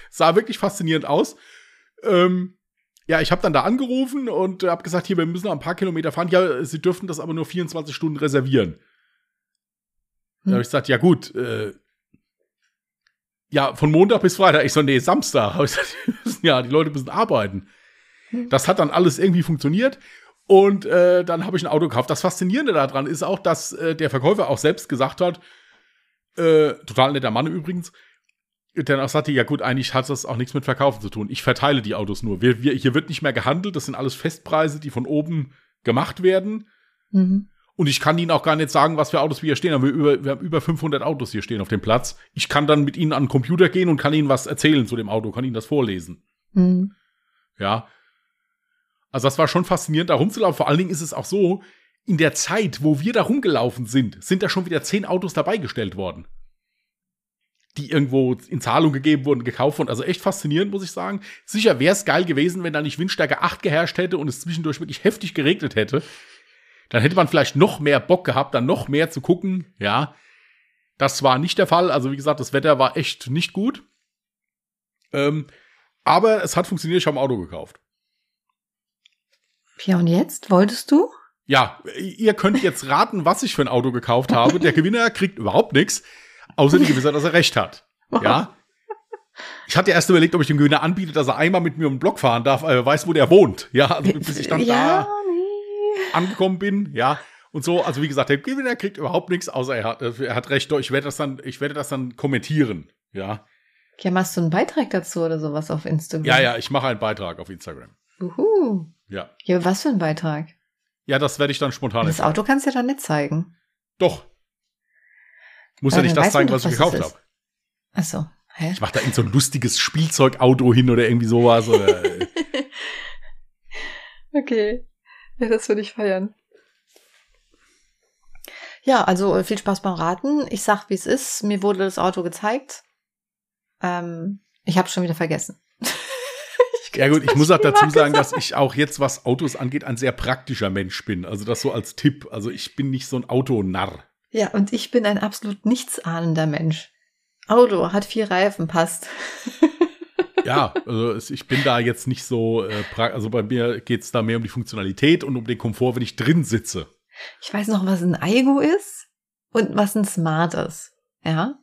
sah wirklich faszinierend aus. Ähm, ja, ich habe dann da angerufen und habe gesagt, hier, wir müssen noch ein paar Kilometer fahren. Ja, sie dürften das aber nur 24 Stunden reservieren. Hm. Da habe ich gesagt, ja gut, äh, ja, von Montag bis Freitag. Ich so, nee, Samstag. Ich gesagt, ja, die Leute müssen arbeiten. Hm. Das hat dann alles irgendwie funktioniert. Und äh, dann habe ich ein Auto gekauft. Das Faszinierende daran ist auch, dass äh, der Verkäufer auch selbst gesagt hat, äh, total netter Mann übrigens, dann auch sagte, ja gut, eigentlich hat das auch nichts mit Verkaufen zu tun. Ich verteile die Autos nur. Wir, wir, hier wird nicht mehr gehandelt, das sind alles Festpreise, die von oben gemacht werden. Mhm. Und ich kann Ihnen auch gar nicht sagen, was für Autos wir hier stehen. Aber wir, über, wir haben über 500 Autos hier stehen auf dem Platz. Ich kann dann mit Ihnen an den Computer gehen und kann Ihnen was erzählen zu dem Auto, kann Ihnen das vorlesen. Mhm. Ja. Also das war schon faszinierend, da rumzulaufen. Vor allen Dingen ist es auch so, in der Zeit, wo wir da rumgelaufen sind, sind da schon wieder zehn Autos dabei gestellt worden die irgendwo in Zahlung gegeben wurden, gekauft wurden. Also echt faszinierend, muss ich sagen. Sicher wäre es geil gewesen, wenn da nicht Windstärke 8 geherrscht hätte und es zwischendurch wirklich heftig geregnet hätte. Dann hätte man vielleicht noch mehr Bock gehabt, dann noch mehr zu gucken. Ja, das war nicht der Fall. Also wie gesagt, das Wetter war echt nicht gut. Ähm, aber es hat funktioniert, ich habe ein Auto gekauft. Ja, und jetzt? Wolltest du? Ja, ihr könnt jetzt raten, was ich für ein Auto gekauft habe. Der Gewinner kriegt überhaupt nichts. Außer die Gewissheit, dass er recht hat. Ja. Ich hatte erst überlegt, ob ich dem Gewinner anbiete, dass er einmal mit mir um den Block fahren darf, äh, weiß, wo der wohnt. Ja, also bis ich dann ja, da nee. angekommen bin, ja. Und so, also wie gesagt, der Gewinner kriegt überhaupt nichts, außer er hat, er hat recht. Ich werde das dann, ich werde das dann kommentieren, ja. Ja, machst du einen Beitrag dazu oder sowas auf Instagram? Ja, ja, ich mache einen Beitrag auf Instagram. Uhu. Ja. Ja, was für ein Beitrag? Ja, das werde ich dann spontan. Das Auto kannst du ja dann nicht zeigen. Doch, muss ja nicht das zeigen, was ich gekauft habe. Ach so. Hä? Ich mach da in so ein lustiges Spielzeugauto hin oder irgendwie sowas. Oder okay. Ja, das würde ich feiern. Ja, also äh, viel Spaß beim Raten. Ich sag, wie es ist. Mir wurde das Auto gezeigt. Ähm, ich habe schon wieder vergessen. Ja gut, ich muss auch dazu sagen, dass ich auch jetzt, was Autos angeht, ein sehr praktischer Mensch bin. Also das so als Tipp. Also ich bin nicht so ein Autonarr. Ja, und ich bin ein absolut nichtsahnender Mensch. Auto hat vier Reifen, passt. ja, also ich bin da jetzt nicht so, äh, also bei mir geht es da mehr um die Funktionalität und um den Komfort, wenn ich drin sitze. Ich weiß noch, was ein Aigo ist und was ein Smart ist. Ja,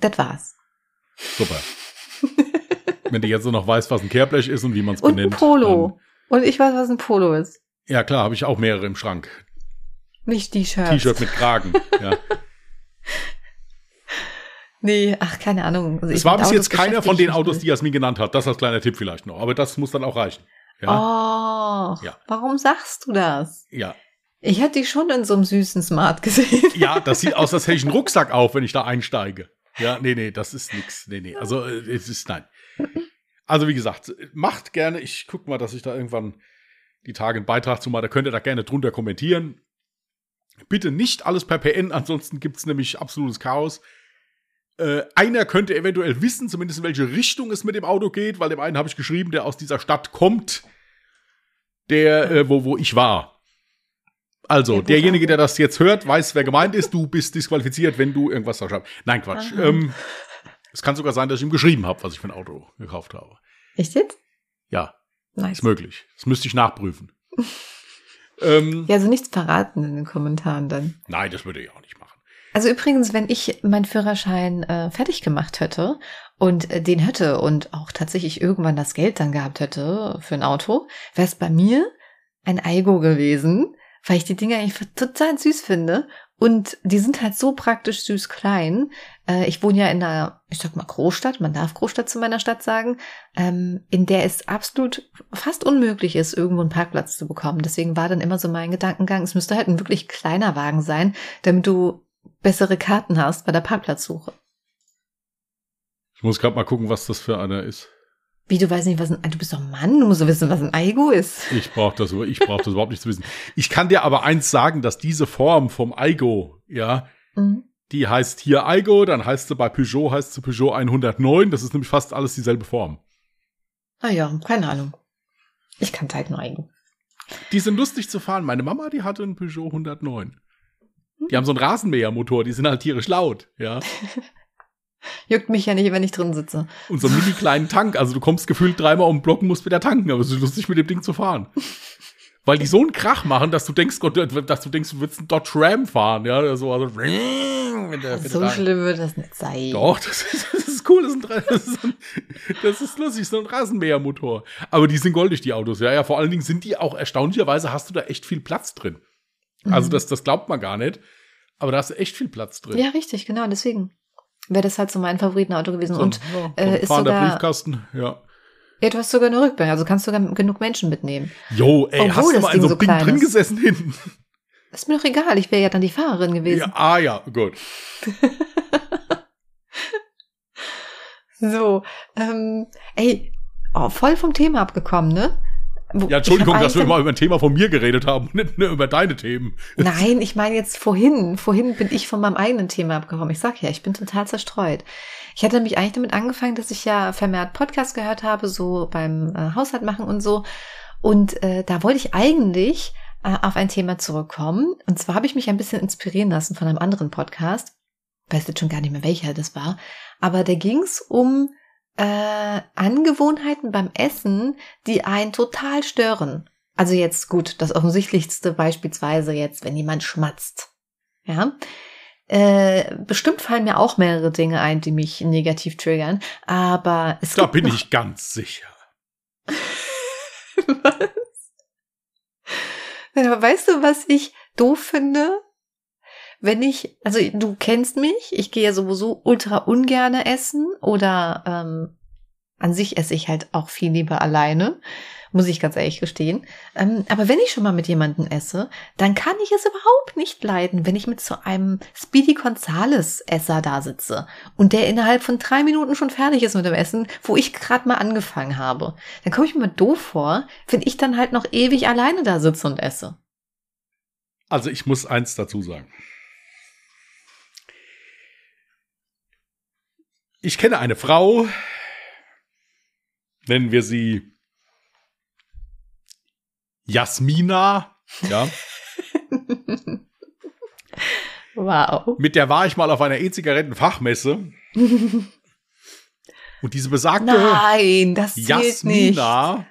das war's. Super. wenn du jetzt noch weißt, was ein Kehrblech ist und wie man es benennt. Und ein Polo. Und ich weiß, was ein Polo ist. Ja, klar, habe ich auch mehrere im Schrank. Nicht T-Shirt. T-Shirt mit Kragen. ja. Nee, ach, keine Ahnung. Also es war bis Autos jetzt keiner von den Autos, die Jasmin genannt hat. Das als kleiner Tipp vielleicht noch. Aber das muss dann auch reichen. Ja. Oh, Ja. warum sagst du das? Ja. Ich hätte dich schon in so einem süßen Smart gesehen. Ja, das sieht aus, als hätte ich einen Rucksack auf, wenn ich da einsteige. Ja, nee, nee, das ist nix. Nee, nee. Also, äh, es ist nein. Also, wie gesagt, macht gerne. Ich guck mal, dass ich da irgendwann die Tage einen Beitrag zu mache. Da könnt ihr da gerne drunter kommentieren. Bitte nicht alles per PN, ansonsten gibt's nämlich absolutes Chaos. Äh, einer könnte eventuell wissen, zumindest in welche Richtung es mit dem Auto geht, weil dem einen habe ich geschrieben, der aus dieser Stadt kommt, der, äh, wo, wo ich war. Also, derjenige, also. der das jetzt hört, weiß, wer gemeint ist. Du bist disqualifiziert, wenn du irgendwas da schreibst. Nein, Quatsch. Ähm, es kann sogar sein, dass ich ihm geschrieben habe, was ich für ein Auto gekauft habe. Echt jetzt? Ja, Nice. ist möglich. Das müsste ich nachprüfen. ähm, Ja, also nichts verraten in den Kommentaren dann. Nein, das würde ich auch nicht machen. Also übrigens, wenn ich meinen Führerschein äh, fertig gemacht hätte und äh, den hätte und auch tatsächlich irgendwann das Geld dann gehabt hätte für ein Auto, wäre es bei mir ein Aigo gewesen, weil ich die Dinger eigentlich total süß finde. Und die sind halt so praktisch süß klein. Äh, ich wohne ja in einer, ich sag mal, Großstadt, man darf Großstadt zu meiner Stadt sagen, ähm, in der es absolut fast unmöglich ist, irgendwo einen Parkplatz zu bekommen. Deswegen war dann immer so mein Gedankengang, es müsste halt ein wirklich kleiner Wagen sein, damit du bessere Karten hast bei der Parkplatzsuche. Ich muss gerade mal gucken, was das für einer ist. Wie, du weißt nicht, was ein, du bist doch ein Mann, du musst doch wissen, was ein Aigo ist. Ich brauche das, ich brauch das überhaupt nicht zu wissen. Ich kann dir aber eins sagen, dass diese Form vom Aigo, ja, Mhm. die heißt hier Aigo, dann heißt sie bei Peugeot, heißt sie Peugeot 109. Das ist nämlich fast alles dieselbe Form. Ah ja, keine Ahnung. Ich kann halt nur Aigo. Die sind lustig zu fahren. Meine Mama, die hatte einen Peugeot 109. Die haben so einen Rasenmähermotor, die sind halt tierisch laut, ja. Juckt mich ja nicht, wenn ich drin sitze. Und so einen mini kleinen Tank. Also du kommst gefühlt dreimal um den Block und musst wieder tanken, aber es ist lustig mit dem Ding zu fahren. Weil die so einen Krach machen, dass du denkst, Gott, dass du denkst, du würdest einen Dodge Ram fahren, ja, oder so. Also, mit der, mit so schlimm wird das nicht sein. Doch, das ist, das ist cool, das ist, ein, das, ist ein, das ist lustig, so ein Rasenmähermotor. Aber die sind goldig, die Autos, ja, ja. Vor allen Dingen sind die auch erstaunlicherweise, hast du da echt viel Platz drin. Also Mhm. das, das glaubt man gar nicht. Aber da hast du echt viel Platz drin. Ja, richtig, genau, deswegen. Wäre das halt so mein Favoritenauto gewesen. So, Und ja, äh, ist sogar- Briefkasten, ja. ja, du hast sogar eine Rückbank, also kannst sogar genug Menschen mitnehmen. Jo, ey, Obwohl hast du mal in Ding so Ding drin gesessen hinten? Ist mir doch egal, ich wäre ja dann die Fahrerin gewesen. Ja, ah ja, gut. So, ähm, ey, oh, voll vom Thema abgekommen, ne? Ja, Entschuldigung, dass wir immer über ein Thema von mir geredet haben, nicht nur über deine Themen. Nein, ich meine jetzt vorhin. Vorhin bin ich von meinem eigenen Thema abgekommen. Ich sag ja, ich bin total zerstreut. Ich hatte nämlich eigentlich damit angefangen, dass ich ja vermehrt Podcast gehört habe, so beim äh, Haushalt machen und so. Und äh, da wollte ich eigentlich äh, auf ein Thema zurückkommen. Und zwar habe ich mich ein bisschen inspirieren lassen von einem anderen Podcast. Weiß jetzt schon gar nicht mehr, welcher das war. Aber da ging es um äh, Angewohnheiten beim Essen, die einen total stören. Also jetzt gut, das offensichtlichste beispielsweise jetzt, wenn jemand schmatzt. Ja. Äh, bestimmt fallen mir auch mehrere Dinge ein, die mich negativ triggern. Aber es Da bin ich ganz sicher. was? Weißt du, was ich doof finde? Wenn ich, also du kennst mich, ich gehe ja sowieso ultra ungerne essen oder ähm, an sich esse ich halt auch viel lieber alleine, muss ich ganz ehrlich gestehen. Ähm, aber wenn ich schon mal mit jemandem esse, dann kann ich es überhaupt nicht leiden, wenn ich mit so einem Speedy Gonzales Esser da sitze und der innerhalb von drei Minuten schon fertig ist mit dem Essen, wo ich gerade mal angefangen habe. Dann komme ich mir doof vor, wenn ich dann halt noch ewig alleine da sitze und esse. Also ich muss eins dazu sagen. Ich kenne eine Frau, nennen wir sie Jasmina, ja, wow. mit der war ich mal auf einer E-Zigaretten-Fachmesse und diese besagte Nein, das zählt nicht. Jasmina,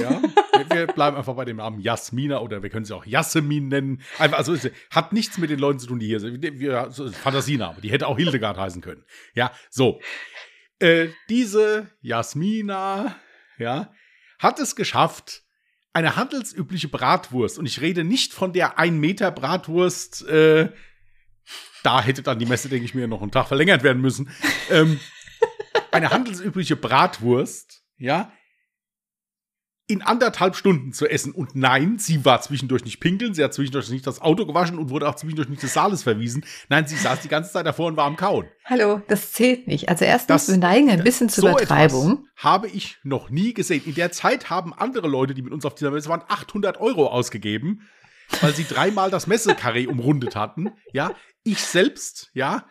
ja, wir- bleiben einfach bei dem Namen Jasmina oder wir können sie auch Jasmin nennen. Einfach, also hat nichts mit den Leuten zu tun, die hier sind. Wir, Fantasiename, die hätte auch Hildegard heißen können. Ja, so. Äh, diese Jasmina, ja, hat es geschafft, eine handelsübliche Bratwurst, und ich rede nicht von der 1 Meter Bratwurst, äh, da hätte dann die Messe, denke ich mir, noch einen Tag verlängert werden müssen. Ähm, eine handelsübliche Bratwurst, ja, in anderthalb Stunden zu essen. Und nein, sie war zwischendurch nicht pinkeln, sie hat zwischendurch nicht das Auto gewaschen und wurde auch zwischendurch nicht des Saales verwiesen. Nein, sie saß die ganze Zeit davor und war am Kauen. Hallo, das zählt nicht. Also erstens, Das- wir neigen ein bisschen zur so Übertreibung. habe ich noch nie gesehen. In der Zeit haben andere Leute, die mit uns auf dieser Messe waren, 800 Euro ausgegeben, weil sie dreimal das Messekarree umrundet hatten. Ja, ich selbst, ja,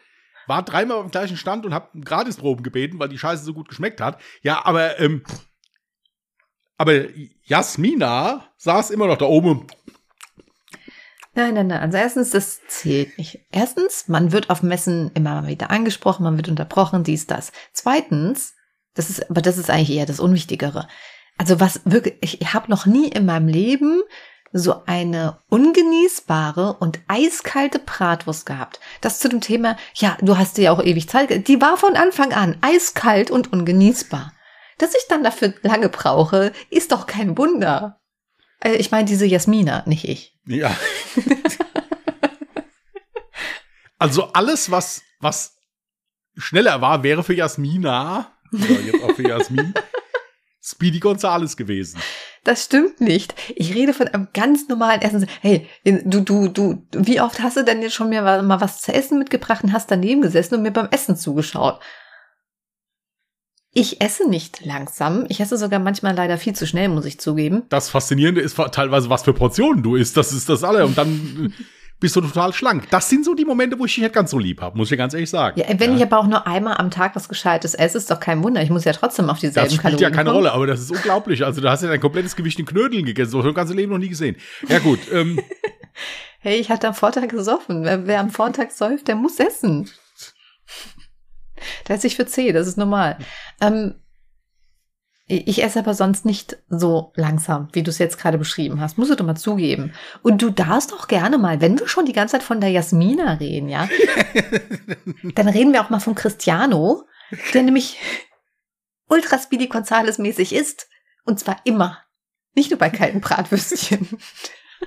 war dreimal am gleichen Stand und habe Gratisproben gebeten, weil die Scheiße so gut geschmeckt hat. Ja, aber ähm, aber Jasmina saß immer noch da oben. Nein, nein, nein. Also erstens, das zählt nicht. Erstens, man wird auf Messen immer wieder angesprochen, man wird unterbrochen, dies, das. Zweitens, das ist, aber das ist eigentlich eher das Unwichtigere. Also was wirklich, ich, ich habe noch nie in meinem Leben so eine ungenießbare und eiskalte Bratwurst gehabt. Das zu dem Thema, ja, du hast dir ja auch ewig Zeit, die war von Anfang an eiskalt und ungenießbar. Dass ich dann dafür lange brauche, ist doch kein Wunder. Äh, Ich meine diese Jasmina, nicht ich. Ja. also alles, was, was schneller war, wäre für Jasmina, oder jetzt auch für Jasmin, Speedy Gonzales gewesen. Das stimmt nicht. Ich rede von einem ganz normalen Essen. Hey, du, du, du, wie oft hast du denn jetzt schon mir mal was zu essen mitgebracht und hast daneben gesessen und mir beim Essen zugeschaut? Ich esse nicht langsam. Ich esse sogar manchmal leider viel zu schnell, muss ich zugeben. Das Faszinierende ist teilweise, was für Portionen du isst. Das ist das alle. Und dann bist du total schlank. Das sind so die Momente, wo ich dich nicht ganz so lieb habe, muss ich dir ganz ehrlich sagen. Ja, wenn ich aber auch nur einmal am Tag was Gescheites esse, ist doch kein Wunder. Ich muss ja trotzdem auf dieselben das spielt Kalorien ja keine kommen. Rolle, aber das ist unglaublich. Also, du hast ja dein komplettes Gewicht in Knödeln gegessen. So hast du das ganze Leben noch nie gesehen. Ja, gut. Ähm, Hey, ich hatte am Vortag gesoffen. Wer, wer am Vortag säuft, der muss essen. Da esse ich für C, das ist normal. Ähm, ich esse aber sonst nicht so langsam, wie du es jetzt gerade beschrieben hast. Musst du doch mal zugeben. Und du darfst doch gerne mal, wenn wir schon die ganze Zeit von der Jasmina reden, ja, dann reden wir auch mal von Cristiano, der nämlich ultra Speedy Gonzales mäßig ist. Und zwar immer. Nicht nur bei kalten Bratwürstchen.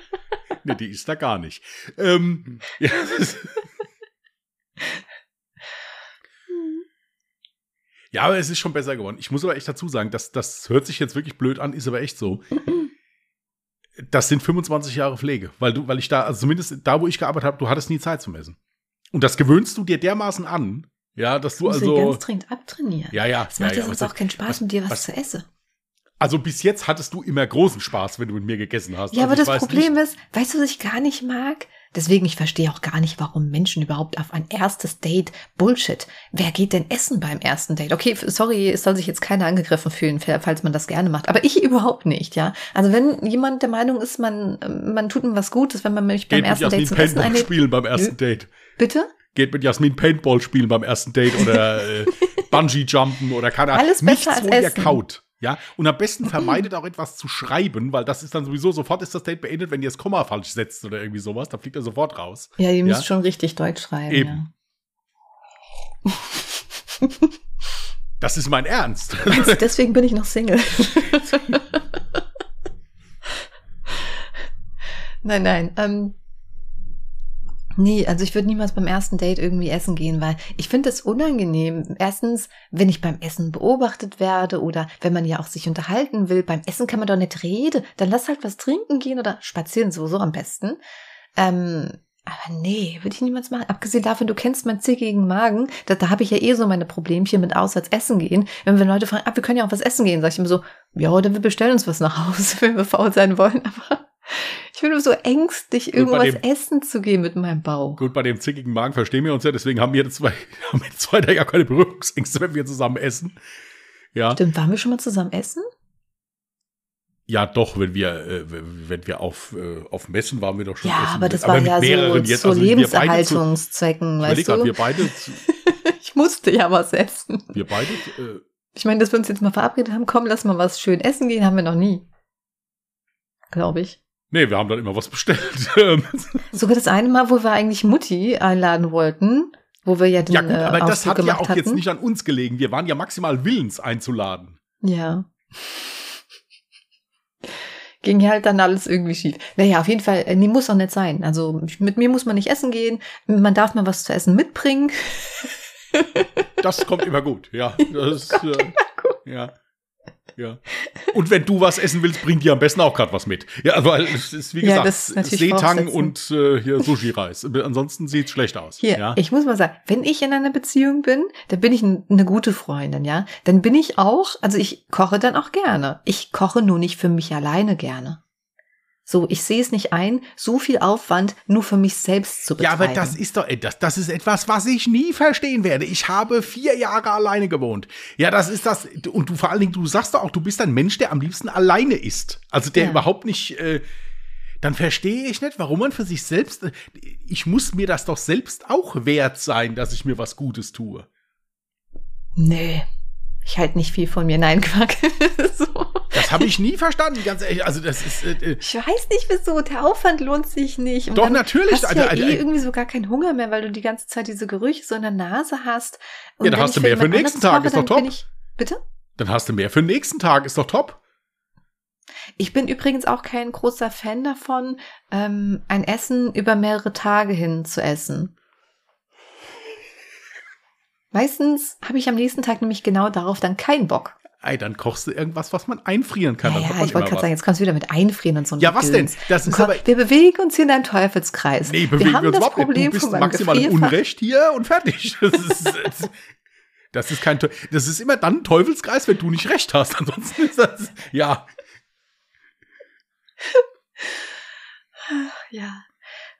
nee, die ist da gar nicht. Ähm, ja, das- ja, aber es ist schon besser geworden. Ich muss aber echt dazu sagen, das, das hört sich jetzt wirklich blöd an, ist aber echt so. Das sind 25 Jahre Pflege, weil du, weil ich da, also zumindest da, wo ich gearbeitet habe, du hattest nie Zeit zum Essen. Und das gewöhnst du dir dermaßen an, ja, dass du ich also. ganz dringend abtrainieren. Ja, ja. Es macht ja, ja sonst auch keinen Spaß, was- mit dir was, was- zu essen. Also bis jetzt hattest du immer großen Spaß, wenn du mit mir gegessen hast. Ja, also aber das Problem nicht, ist, weißt du, was ich gar nicht mag? Deswegen, ich verstehe auch gar nicht, warum Menschen überhaupt auf ein erstes Date Bullshit. Wer geht denn essen beim ersten Date? Okay, sorry, es soll sich jetzt keiner angegriffen fühlen, falls man das gerne macht. Aber ich überhaupt nicht, ja. Also wenn jemand der Meinung ist, man, man tut ihm was Gutes, wenn man mich beim geht ersten Date zum Essen Paintball einlädt. spielen beim ersten. Date. Bitte? Geht mit Jasmin Paintball spielen beim ersten Date oder äh, Bungee Jumpen oder keine Ahnung. Alles Nichts, besser als wo ihr Essen. kaut. Ja, und am besten vermeidet auch etwas zu schreiben, weil das ist dann sowieso sofort ist das Date beendet, wenn ihr das Komma falsch setzt oder irgendwie sowas, da fliegt er sofort raus. Ja, ihr müsst Ja. schon richtig Deutsch schreiben. Eben. Das ist mein Ernst. Ja. Du, deswegen bin ich noch Single. nein, nein. Ähm, nee, also ich würde niemals beim ersten Date irgendwie essen gehen, weil ich finde es unangenehm. Erstens, wenn ich beim Essen beobachtet werde oder wenn man ja auch sich unterhalten will. Beim Essen kann man doch nicht reden. Dann lass halt was trinken gehen oder spazieren sowieso am besten. Ähm, aber nee, würde ich niemals machen. Abgesehen davon, du kennst meinen zickigen Magen. Da, da habe ich ja eh so meine Problemchen mit auswärts essen gehen. Wenn wir Leute fragen, ah, wir können ja auch was essen gehen, sag ich immer so, ja, oder wir bestellen uns was nach Hause, wenn wir faul sein wollen. Aber ich bin so ängstlich, irgendwas dem- essen zu gehen mit meinem Bauch. Gut, bei dem zickigen Magen verstehen wir uns ja, deswegen haben wir zwei, haben wir zwei da gar keine Berührungsängste, wenn wir zusammen essen. Ja. Stimmt, waren wir schon mal zusammen essen? Ja, doch, wenn wir, äh, wenn wir auf, äh, auf Messen waren wir doch schon Ja, essen. aber das war mit ja so jetzt. zu Also zu- Lebenserhaltungszwecken, Ich weißt grad, du? wir beide, zu- Ich musste ja was essen. wir beide, äh, Ich meine, dass wir uns jetzt mal verabredet haben, komm, lass mal was schön essen gehen, haben wir noch nie. Glaube ich. Nee, wir haben dann immer was bestellt. Sogar das eine Mal, wo wir eigentlich Mutti einladen wollten, wo wir ja den ja gut, aber äh, das hat ja auch hatten. jetzt nicht an uns gelegen. Wir waren ja maximal willens einzuladen. Ja. ging halt dann alles irgendwie schief. Naja, auf jeden Fall, äh, nee, muss auch nicht sein. Also mit mir muss man nicht essen gehen. Man darf mal was zu essen mitbringen. Das kommt immer gut, ja. Das ist, äh, ja. Ja. Und wenn du was essen willst, bring dir am besten auch gerade was mit. Ja, weil es ist wie Ja, gesagt das ist natürlich Seetang und äh, hier Sushi-Reis. Ansonsten sieht's schlecht aus. Hier, ja. ich muss mal sagen, wenn ich in einer Beziehung bin, dann bin ich eine gute Freundin, ja. Dann bin ich auch, also ich koche dann auch gerne. Ich koche nur nicht für mich alleine gerne. So, ich sehe es nicht ein, so viel Aufwand nur für mich selbst zu Ja, betreiben. aber das ist doch, äh, das, das ist etwas, was ich nie verstehen werde. Ich habe vier Jahre alleine gewohnt. Ja, das ist das. Und du vor allen Dingen, du sagst doch auch, du bist ein Mensch, der am liebsten alleine ist. Also der Ja. überhaupt nicht. Äh, dann verstehe ich nicht, warum man für sich selbst. Ich muss mir das doch selbst auch wert sein, dass ich mir was Gutes tue. Nö. Ich halte nicht viel von mir. Nein, Quack. so. Das habe ich nie verstanden, ganz ehrlich. Also das ist. Äh, äh, Ich weiß nicht wieso. Der Aufwand lohnt sich nicht. Und Doch, dann natürlich. Hast du Also, ja also, eh äh, irgendwie so gar keinen Hunger mehr, weil du die ganze Zeit diese Gerüche so in der Nase hast. Und Ja, da wenn hast du mehr für den nächsten Tag, ist doch dann top. Ich, bitte? dann hast du mehr für den nächsten Tag, ist doch top. Ich bin übrigens auch kein großer Fan davon, ähm, ein Essen über mehrere Tage hin zu essen. Meistens habe ich am nächsten Tag nämlich genau darauf dann keinen Bock. Ey, dann kochst du irgendwas, was man einfrieren kann. Naja, man ich wollte gerade sagen, jetzt kommst du wieder mit Einfrieren und so ein Ja, was denn? Das ist Komm, aber- wir bewegen uns hier in einem Teufelskreis. Nee, bewegen wir haben wir uns das überhaupt nicht. Problem Du bist maximal. Unrecht hier und fertig. Das ist, das, ist kein, das ist immer dann ein Teufelskreis, wenn du nicht recht hast. Ansonsten ist das, ja. Ja.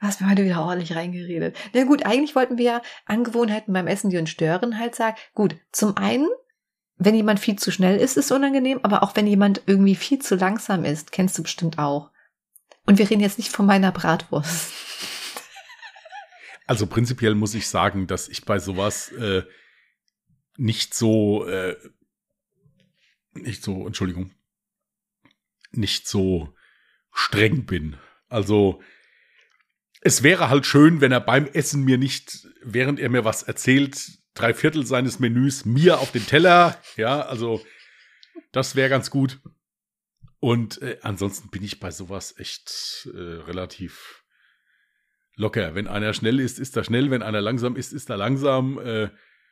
Du hast mir heute wieder ordentlich reingeredet. Na gut, eigentlich wollten wir ja Angewohnheiten beim Essen, die uns stören, halt sagen. Gut, zum einen, wenn jemand viel zu schnell ist, ist unangenehm, aber auch wenn jemand irgendwie viel zu langsam ist, kennst du bestimmt auch. Und wir reden jetzt nicht von meiner Bratwurst. Also prinzipiell muss ich sagen, dass ich bei sowas äh, nicht so, äh, nicht so, Entschuldigung, nicht so streng bin. Also es wäre halt schön, wenn er beim Essen mir nicht, während er mir was erzählt, drei Viertel seines Menüs mir auf den Teller, ja, also das wäre ganz gut. Und äh, ansonsten bin ich bei sowas echt äh, relativ locker. Wenn einer schnell ist, ist er schnell. Wenn einer langsam ist, ist er langsam. Äh,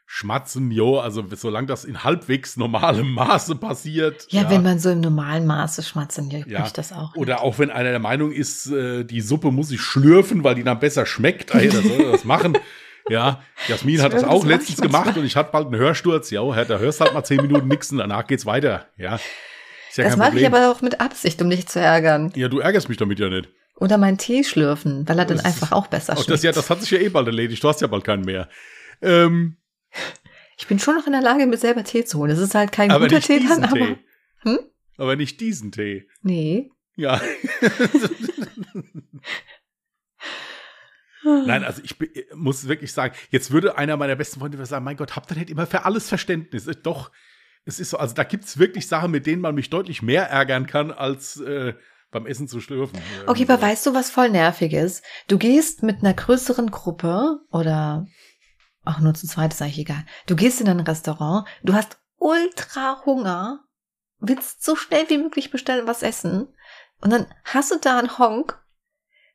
schmatzen, jo, also solange das in halbwegs normalem Maße passiert. Ja, wenn man so im normalen Maße schmatzt, dann juckt Ja. mich das auch. Oder auch wenn einer der Meinung ist, äh, die Suppe muss ich schlürfen, weil die dann besser schmeckt, ey, dann soll das machen. Ja, Jasmin hat das Das auch ich letztens gemacht und ich hatte bald einen Hörsturz. Ja, Herr, da hörst halt mal zehn Minuten nix und danach geht's weiter. Ja, ist ja das mache ich aber auch mit Absicht, um dich zu ärgern. ja, du ärgerst mich damit ja nicht. Oder meinen Tee schlürfen, weil er dann Das einfach auch besser Auch schmeckt. das, ja, das hat sich ja eh bald erledigt. Du hast ja bald keinen mehr. Ähm, ich bin schon noch in der Lage, mir selber Tee zu holen. Das ist halt kein aber guter Tee dann, aber. Tee. Hm? Aber nicht diesen Tee. Nee. Ja. Nein, also ich muss wirklich sagen, jetzt würde einer meiner besten Freunde sagen, mein Gott, habt ihr nicht immer für alles Verständnis? Doch, es ist so, also da gibt's wirklich Sachen, mit denen man mich deutlich mehr ärgern kann, als äh, beim Essen zu schlürfen. Okay, aber weißt du, was voll nervig ist? Du gehst mit einer größeren Gruppe oder auch nur zu zweit, ist eigentlich egal. Du gehst in ein Restaurant, du hast ultra Hunger, willst so schnell wie möglich bestellen, was essen. Und dann hast du da einen Honk,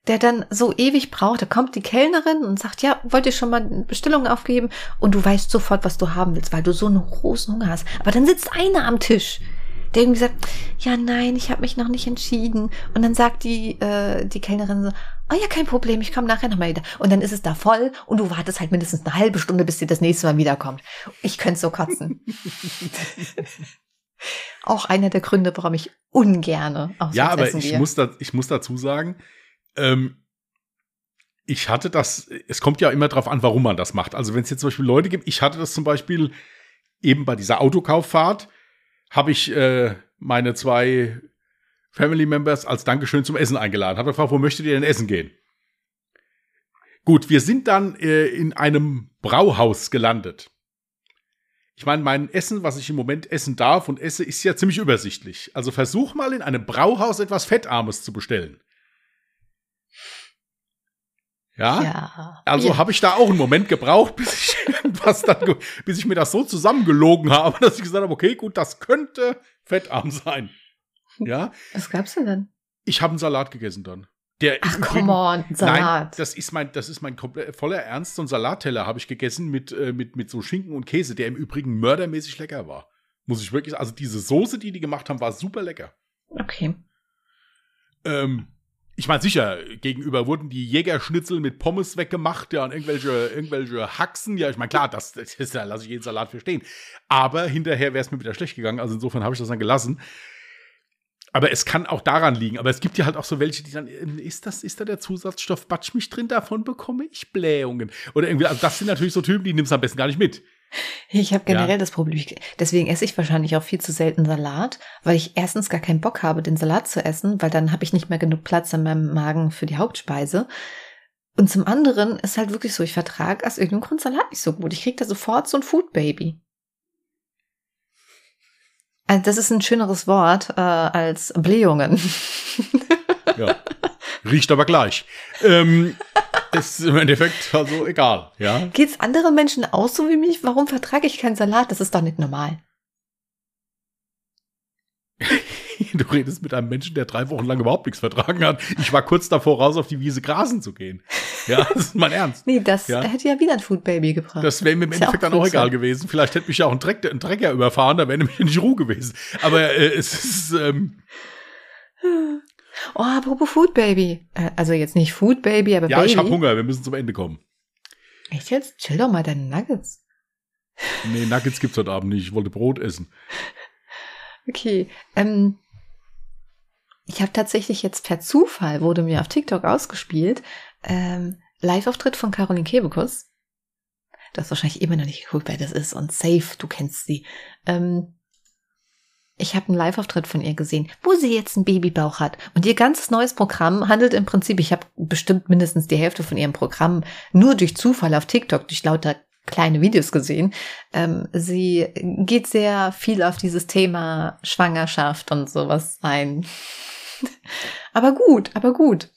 der dann so ewig braucht. Da kommt die Kellnerin und sagt, ja, wollt ihr schon mal eine Bestellung aufgeben? Und du weißt sofort, was du haben willst, weil du so einen großen Hunger hast. Aber dann sitzt einer am Tisch, der irgendwie sagt, ja, nein, ich habe mich noch nicht entschieden. Und dann sagt die, äh, die Kellnerin so, oh ja, kein Problem, ich komme nachher nochmal wieder. Und dann ist es da voll und du wartest halt mindestens eine halbe Stunde, bis sie das nächste Mal wiederkommt. Ich könnte so kotzen. Auch einer der Gründe, warum ich ungerne aufs Ja, aber ich gehe. muss, da, ich muss dazu sagen, ähm, ich hatte das, es kommt ja immer drauf an, warum man das macht. Also wenn es jetzt zum Beispiel Leute gibt, ich hatte das zum Beispiel eben bei dieser Autokauffahrt, habe ich äh, meine zwei Family Members als Dankeschön zum Essen eingeladen. Habe gefragt, wo möchtet ihr denn essen gehen? Gut, wir sind dann äh, in einem Brauhaus gelandet. Ich meine, mein Essen, was ich im Moment essen darf und esse, ist ja ziemlich übersichtlich. Also versuch mal in einem Brauhaus etwas Fettarmes zu bestellen. Ja? Ja. Also ja. habe ich da auch einen Moment gebraucht, bis ich irgendwas dann, bis ich mir das so zusammengelogen habe, dass ich gesagt habe, okay, gut, das könnte fettarm sein. Ja, Was gab's denn dann? Ich habe einen Salat gegessen dann. Der Ach, come on, Salat. Nein, das ist mein, das ist mein voller Ernst. So ein Salatteller habe ich gegessen mit, äh, mit, mit so Schinken und Käse, der im Übrigen mördermäßig lecker war. Muss ich wirklich, also diese Soße, die die gemacht haben, war super lecker. Okay. Ähm, ich meine, sicher, gegenüber wurden die Jägerschnitzel mit Pommes weggemacht, ja, und irgendwelche, irgendwelche Haxen. Ja, ich meine, klar, das, das ist, da lasse ich jeden Salat verstehen. Aber hinterher wäre es mir wieder schlecht gegangen, also insofern habe ich das dann gelassen. Aber es kann auch daran liegen. Aber es gibt ja halt auch so welche, die dann, ähm, ist das, ist da der Zusatzstoff Batschmilch drin? Davon bekomme ich Blähungen. Oder irgendwie, also das sind natürlich so Typen, die nimmst du am besten gar nicht mit. Ich habe generell Ja. das Problem. Deswegen esse ich wahrscheinlich auch viel zu selten Salat, weil ich erstens gar keinen Bock habe, den Salat zu essen, weil dann habe ich nicht mehr genug Platz in meinem Magen für die Hauptspeise. Und zum anderen ist halt wirklich so, ich vertrage aus irgendeinem Grund Salat nicht so gut. Ich kriege da sofort so ein Food Baby. Also das ist ein schöneres Wort äh, als Blähungen. Ja. Riecht aber gleich. Ähm, ist im Endeffekt also egal, ja. Geht's anderen Menschen auch so wie mich? Warum vertrage ich keinen Salat? Das ist doch nicht normal. Du redest mit einem Menschen, der drei Wochen lang überhaupt nichts vertragen hat. Ich war kurz davor, raus auf die Wiese grasen zu gehen. Ja, das ist mein Ernst. Nee, das Ja. hätte ja wieder ein Food Baby gebracht. Das wäre mir im Ist ja Endeffekt auch dann auch egal gewesen. Vielleicht hätte mich ja auch ein, Dreck, ein Trecker überfahren, da wäre nämlich nicht Ruhe gewesen. Aber äh, es ist, ähm, Oh, apropos Food Baby. Äh, Also jetzt nicht Food Baby, aber ja, Baby. ich habe Hunger, wir müssen zum Ende kommen. Echt jetzt? Chill doch mal deine Nuggets. Nee, Nuggets gibt's heute Abend nicht. Ich wollte Brot essen. Okay. Ähm, ich habe tatsächlich jetzt per Zufall, wurde mir auf TikTok ausgespielt, ähm, Live-Auftritt von Caroline Kebekus. Du hast wahrscheinlich immer noch nicht geguckt, wer das ist. Und safe, du kennst sie. Ähm, ich habe einen Live-Auftritt von ihr gesehen, wo sie jetzt einen Babybauch hat. Und ihr ganzes neues Programm handelt im Prinzip, ich habe bestimmt mindestens die Hälfte von ihrem Programm nur durch Zufall auf TikTok, durch lauter kleine Videos gesehen. Ähm, sie geht sehr viel auf dieses Thema Schwangerschaft und sowas ein. aber gut, aber gut.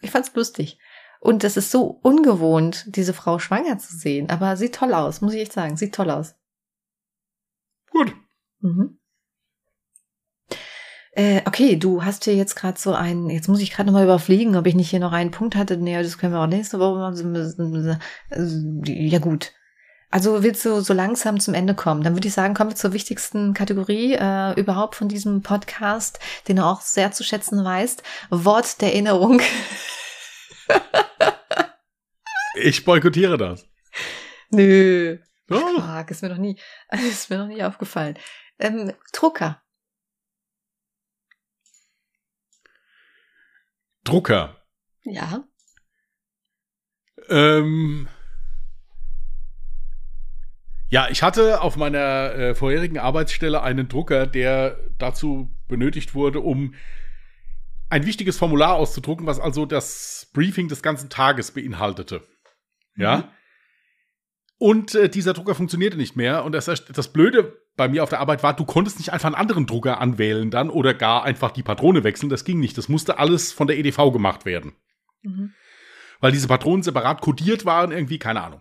Ich fand's lustig. Und es ist so ungewohnt, diese Frau schwanger zu sehen. Aber sieht toll aus, muss ich echt sagen. Sieht toll aus. Gut. Mhm. Äh, okay, du hast hier jetzt gerade so einen, jetzt muss ich gerade nochmal überfliegen, ob ich nicht hier noch einen Punkt hatte. Nee, das können wir auch nächste Woche machen. Ja gut. Also willst du so langsam zum Ende kommen? Dann würde ich sagen, kommen wir zur wichtigsten Kategorie äh, überhaupt von diesem Podcast, den du auch sehr zu schätzen weißt. Wort der Erinnerung. Ich boykottiere das. Nö. Oh, Fuck, ist mir noch nie, ist mir noch nie aufgefallen. Ähm, Drucker. Drucker. Ja. Ähm, ja, ich hatte auf meiner äh, vorherigen Arbeitsstelle einen Drucker, der dazu benötigt wurde, um ein wichtiges Formular auszudrucken, was also das Briefing des ganzen Tages beinhaltete. Ja. Mhm. Und äh, dieser Drucker funktionierte nicht mehr. Und das, das Blöde bei mir auf der Arbeit war, du konntest nicht einfach einen anderen Drucker anwählen dann oder gar einfach die Patrone wechseln. Das ging nicht. Das musste alles von der EDV gemacht werden Mhm. weil diese Patronen separat kodiert waren, irgendwie, keine Ahnung.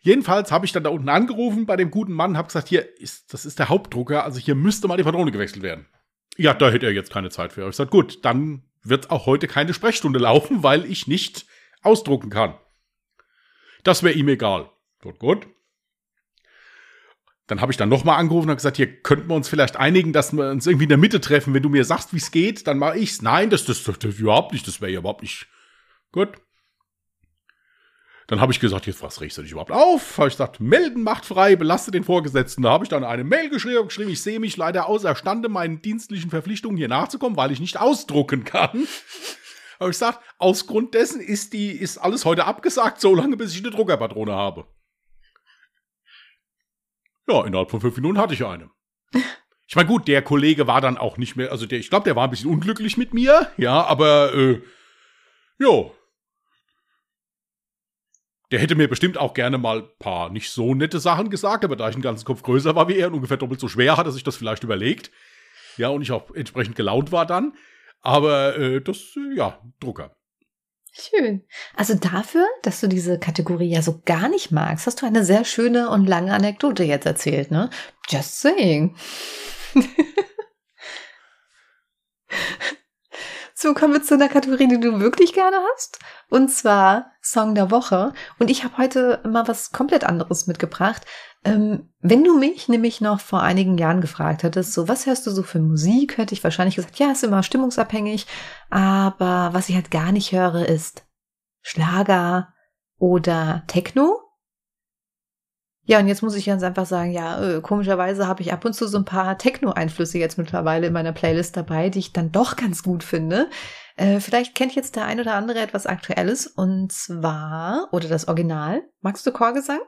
Jedenfalls habe ich dann da unten angerufen bei dem guten Mann, habe gesagt, hier, ist, das ist der Hauptdrucker, also hier müsste mal die Patrone gewechselt werden. Ja, da hätte er jetzt keine Zeit für. Ich gesagt, gut, dann wird auch heute keine Sprechstunde laufen, weil ich nicht ausdrucken kann. Das wäre ihm egal. Gut, gut. Dann habe ich dann nochmal angerufen und gesagt, hier könnten wir uns vielleicht einigen, dass wir uns irgendwie in der Mitte treffen. Wenn du mir sagst, wie es geht, dann mache ich's. Nein, das, das, das, das überhaupt nicht, das wäre ja überhaupt nicht. Gut. Dann habe ich gesagt, jetzt was regst du dich überhaupt auf? Habe ich gesagt, melden macht frei, belaste den Vorgesetzten. Da habe ich dann eine Mail geschrieben, geschrieben, ich sehe mich leider außerstande, meinen dienstlichen Verpflichtungen hier nachzukommen, weil ich nicht ausdrucken kann. Habe ich gesagt, aus Grund dessen ist die, ist alles heute abgesagt, so lange bis ich eine Druckerpatrone habe. Ja, innerhalb von fünf Minuten hatte ich eine. Ich meine, gut, der Kollege war dann auch nicht mehr, also der, ich glaube, der war ein bisschen unglücklich mit mir, ja, aber äh, jo. Der hätte mir bestimmt auch gerne mal ein paar nicht so nette Sachen gesagt, aber da ich einen ganzen Kopf größer war wie er und ungefähr doppelt so schwer, hat er sich das vielleicht überlegt. Ja, und ich auch entsprechend gelaunt war dann. Aber äh, das, äh, ja, Drucker. Schön. Also dafür, dass du diese Kategorie ja so gar nicht magst, hast du eine sehr schöne und lange Anekdote jetzt erzählt, ne? Just saying. So kommen wir zu einer Kategorie, die du wirklich gerne hast. Und zwar Song der Woche. Und ich habe heute mal was komplett anderes mitgebracht. Ähm, wenn du mich nämlich noch vor einigen Jahren gefragt hättest, so was hörst du so für Musik, hätte ich wahrscheinlich gesagt, ja, ist immer stimmungsabhängig. Aber was ich halt gar nicht höre, ist Schlager oder Techno. Ja, und jetzt muss ich ganz einfach sagen, ja, äh, komischerweise habe ich ab und zu so ein paar Techno-Einflüsse jetzt mittlerweile in meiner Playlist dabei, die ich dann doch ganz gut finde. Äh, vielleicht kennt jetzt der ein oder andere etwas Aktuelles und zwar, oder das Original. Magst du Chorgesang?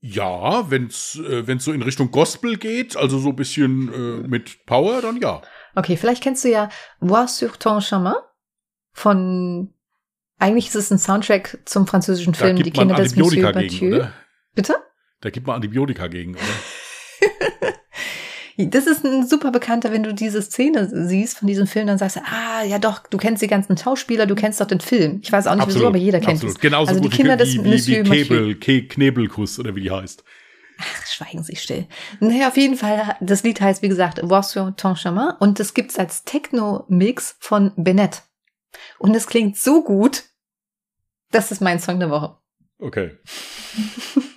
Ja, wenn's äh, wenn's so in Richtung Gospel geht, also so ein bisschen äh, mit Power, dann ja. Okay, vielleicht kennst du ja Voir sur ton chemin von eigentlich ist es ein Soundtrack zum französischen Film Die Kinder des Monsieur Mathieu. Bitte? Da gibt man Antibiotika gegen, oder? Das ist ein super bekannter, wenn du diese Szene siehst von diesem Film, dann sagst du, ah, ja doch, du kennst die ganzen Schauspieler, du kennst doch den Film. Ich weiß auch nicht absolut, wieso, aber jeder kennt absolut. es. Genauso also die gut Kinder des wie, Monsieur wie Mathieu. Knebel, Ke Knebelkuss oder wie die heißt. Ach, schweigen Sie still. Naja, auf jeden Fall, das Lied heißt, wie gesagt, Voir sur ton chemin und das gibt's als Techno-Mix von Bennett. Und es klingt so gut, das ist mein Song der Woche. Okay.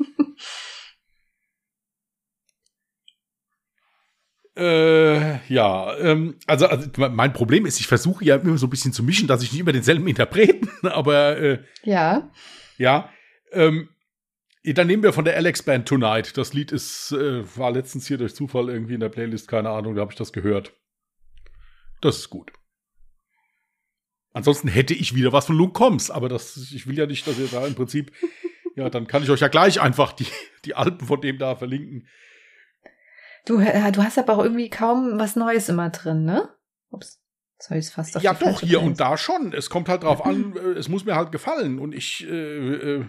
Äh, ja, ähm, also, also mein Problem ist, ich versuche ja immer so ein bisschen zu mischen, dass ich nicht immer denselben Interpreten, aber äh, Ja. ja. Ähm, dann nehmen wir von der Alex Band Tonight. Das Lied ist, äh, war letztens hier durch Zufall irgendwie in der Playlist, keine Ahnung, da habe ich das gehört. Das ist gut. Ansonsten hätte ich wieder was von Luke Combs, aber das, ich will ja nicht, dass ihr da im Prinzip, ja, dann kann ich euch ja gleich einfach die, die Alben von dem da verlinken. Du, äh, du hast aber auch irgendwie kaum was Neues immer drin, ne? Ups. Habe ich fast auf Ja, doch, hier Playlist. und da schon. Es kommt halt drauf an, äh, es muss mir halt gefallen. Und ich, äh, äh,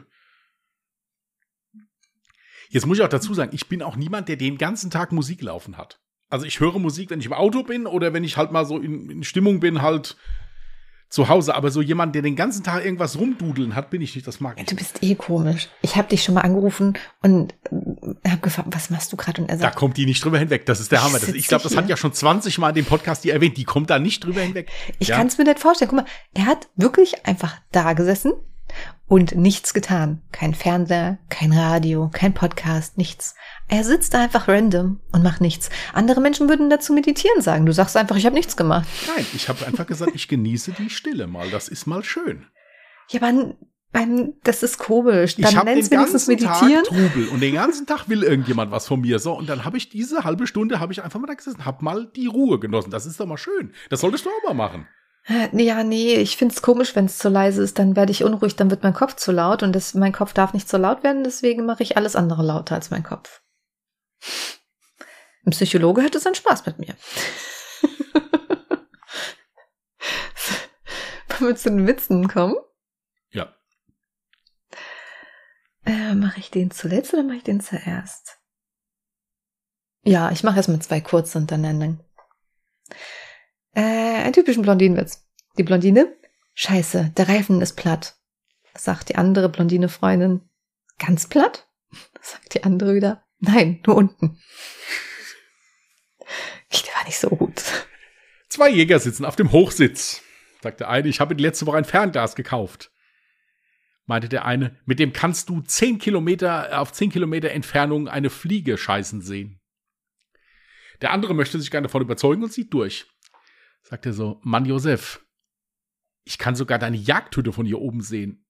jetzt muss ich auch dazu sagen, ich bin auch niemand, der den ganzen Tag Musik laufen hat. Also ich höre Musik, wenn ich im Auto bin oder wenn ich halt mal so in, in Stimmung bin, halt zu Hause. Aber so jemand, der den ganzen Tag irgendwas rumdudeln hat, bin ich nicht. Das mag ich. Du bist eh komisch. Ich habe dich schon mal angerufen und habe gefragt, was machst du gerade? Und er Da sagt, kommt die nicht drüber hinweg. Das ist der Hammer. Das, ich glaube, das hat ja schon 20 Mal in dem Podcast die erwähnt. Die kommt da nicht drüber hinweg. ich ja? kann es mir nicht vorstellen. Guck mal, er hat wirklich einfach da gesessen und nichts getan. Kein Fernseher, kein Radio, kein Podcast, nichts. Er sitzt da einfach random und macht nichts. Andere Menschen würden dazu meditieren sagen. Du sagst einfach, ich habe nichts gemacht. Nein, ich habe einfach gesagt, ich genieße die Stille mal. Das ist mal schön. Ja, aber beim, das ist komisch. Ich Dann habe den ganzen meditieren. Tag Trubel und den ganzen Tag will irgendjemand was von mir. So, und dann habe ich diese halbe Stunde, habe ich einfach mal da gesessen, habe mal die Ruhe genossen. Das ist doch mal schön. Das solltest du auch mal machen. Äh, nee, Ja, nee, ich find's komisch, wenn es zu leise ist, dann werde ich unruhig, dann wird mein Kopf zu laut und das, mein Kopf darf nicht zu laut werden, deswegen mache ich alles andere lauter als mein Kopf. Ein Psychologe hätte seinen Spaß mit mir. Wollen wir zu den Witzen kommen? Ja. Äh, mache ich den zuletzt oder mache ich den zuerst? Ja, ich mache erstmal zwei kurze untereinander. Äh, einen typischen Blondinenwitz. Die Blondine, scheiße, der Reifen ist platt. Sagt die andere blondine Freundin, ganz platt? Sagt die andere wieder, nein, nur unten. Der war nicht so gut. Zwei Jäger sitzen auf dem Hochsitz. Sagt der eine, ich habe letzte Woche ein Fernglas gekauft. Meinte der eine, mit dem kannst du zehn Kilometer auf zehn Kilometer Entfernung eine Fliege scheißen sehen. Der andere möchte sich gerne davon überzeugen und sieht durch. Sagt er so, Mann Josef, ich kann sogar deine Jagdhütte von hier oben sehen.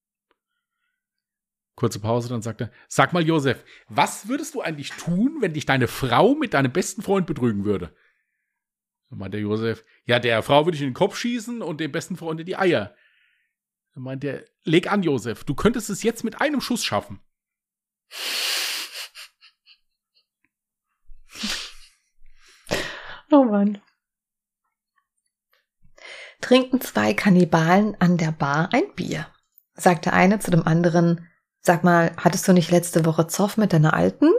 Kurze Pause, dann sagt er, sag mal Josef, was würdest du eigentlich tun, wenn dich deine Frau mit deinem besten Freund betrügen würde? Dann meint der Josef, ja, der Frau würde ich in den Kopf schießen und dem besten Freund in die Eier. Dann meint er, leg an, Josef, du könntest es jetzt mit einem Schuss schaffen. Oh Mann. Trinken zwei Kannibalen an der Bar ein Bier. Sagt der eine zu dem anderen, sag mal, hattest du nicht letzte Woche Zoff mit deiner Alten?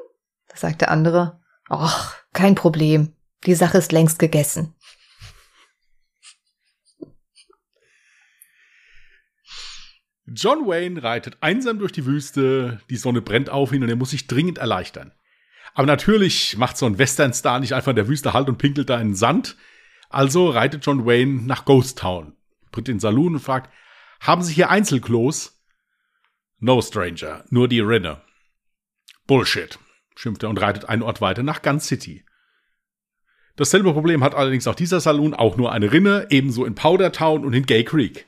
Da sagt der andere, ach, kein Problem. Die Sache ist längst gegessen. John Wayne reitet einsam durch die Wüste, die Sonne brennt auf ihn und er muss sich dringend erleichtern. Aber natürlich macht so ein Westernstar nicht einfach in der Wüste Halt und pinkelt da in den Sand. Also reitet John Wayne nach Ghost Town, tritt in den Saloon und fragt, haben Sie hier Einzelklos? No, Stranger, nur die Rinne. Bullshit, schimpft er und reitet einen Ort weiter nach Gun City. Dasselbe Problem hat allerdings auch dieser Saloon, auch nur eine Rinne, ebenso in Powder Town und in Gay Creek.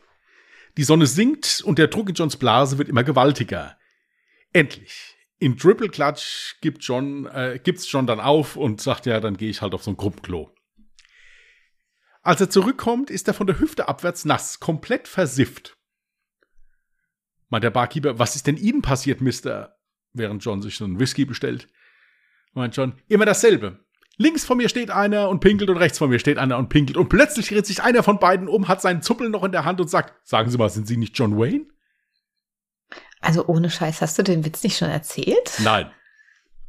Die Sonne sinkt und der Druck in Johns Blase wird immer gewaltiger. Endlich. In Triple Clutch gibt John, äh, gibt's John dann auf und sagt, ja, dann gehe ich halt auf so ein Gruppenklo. Als er zurückkommt, ist er von der Hüfte abwärts nass, komplett versifft. Meint der Barkeeper, was ist denn Ihnen passiert, Mister? Während John sich so einen Whisky bestellt. Meint John, immer dasselbe. Links von mir steht einer und pinkelt und rechts von mir steht einer und pinkelt. Und plötzlich dreht sich einer von beiden um, hat seinen Zuppel noch in der Hand und sagt, sagen Sie mal, sind Sie nicht John Wayne? Also ohne Scheiß, hast du den Witz nicht schon erzählt? Nein.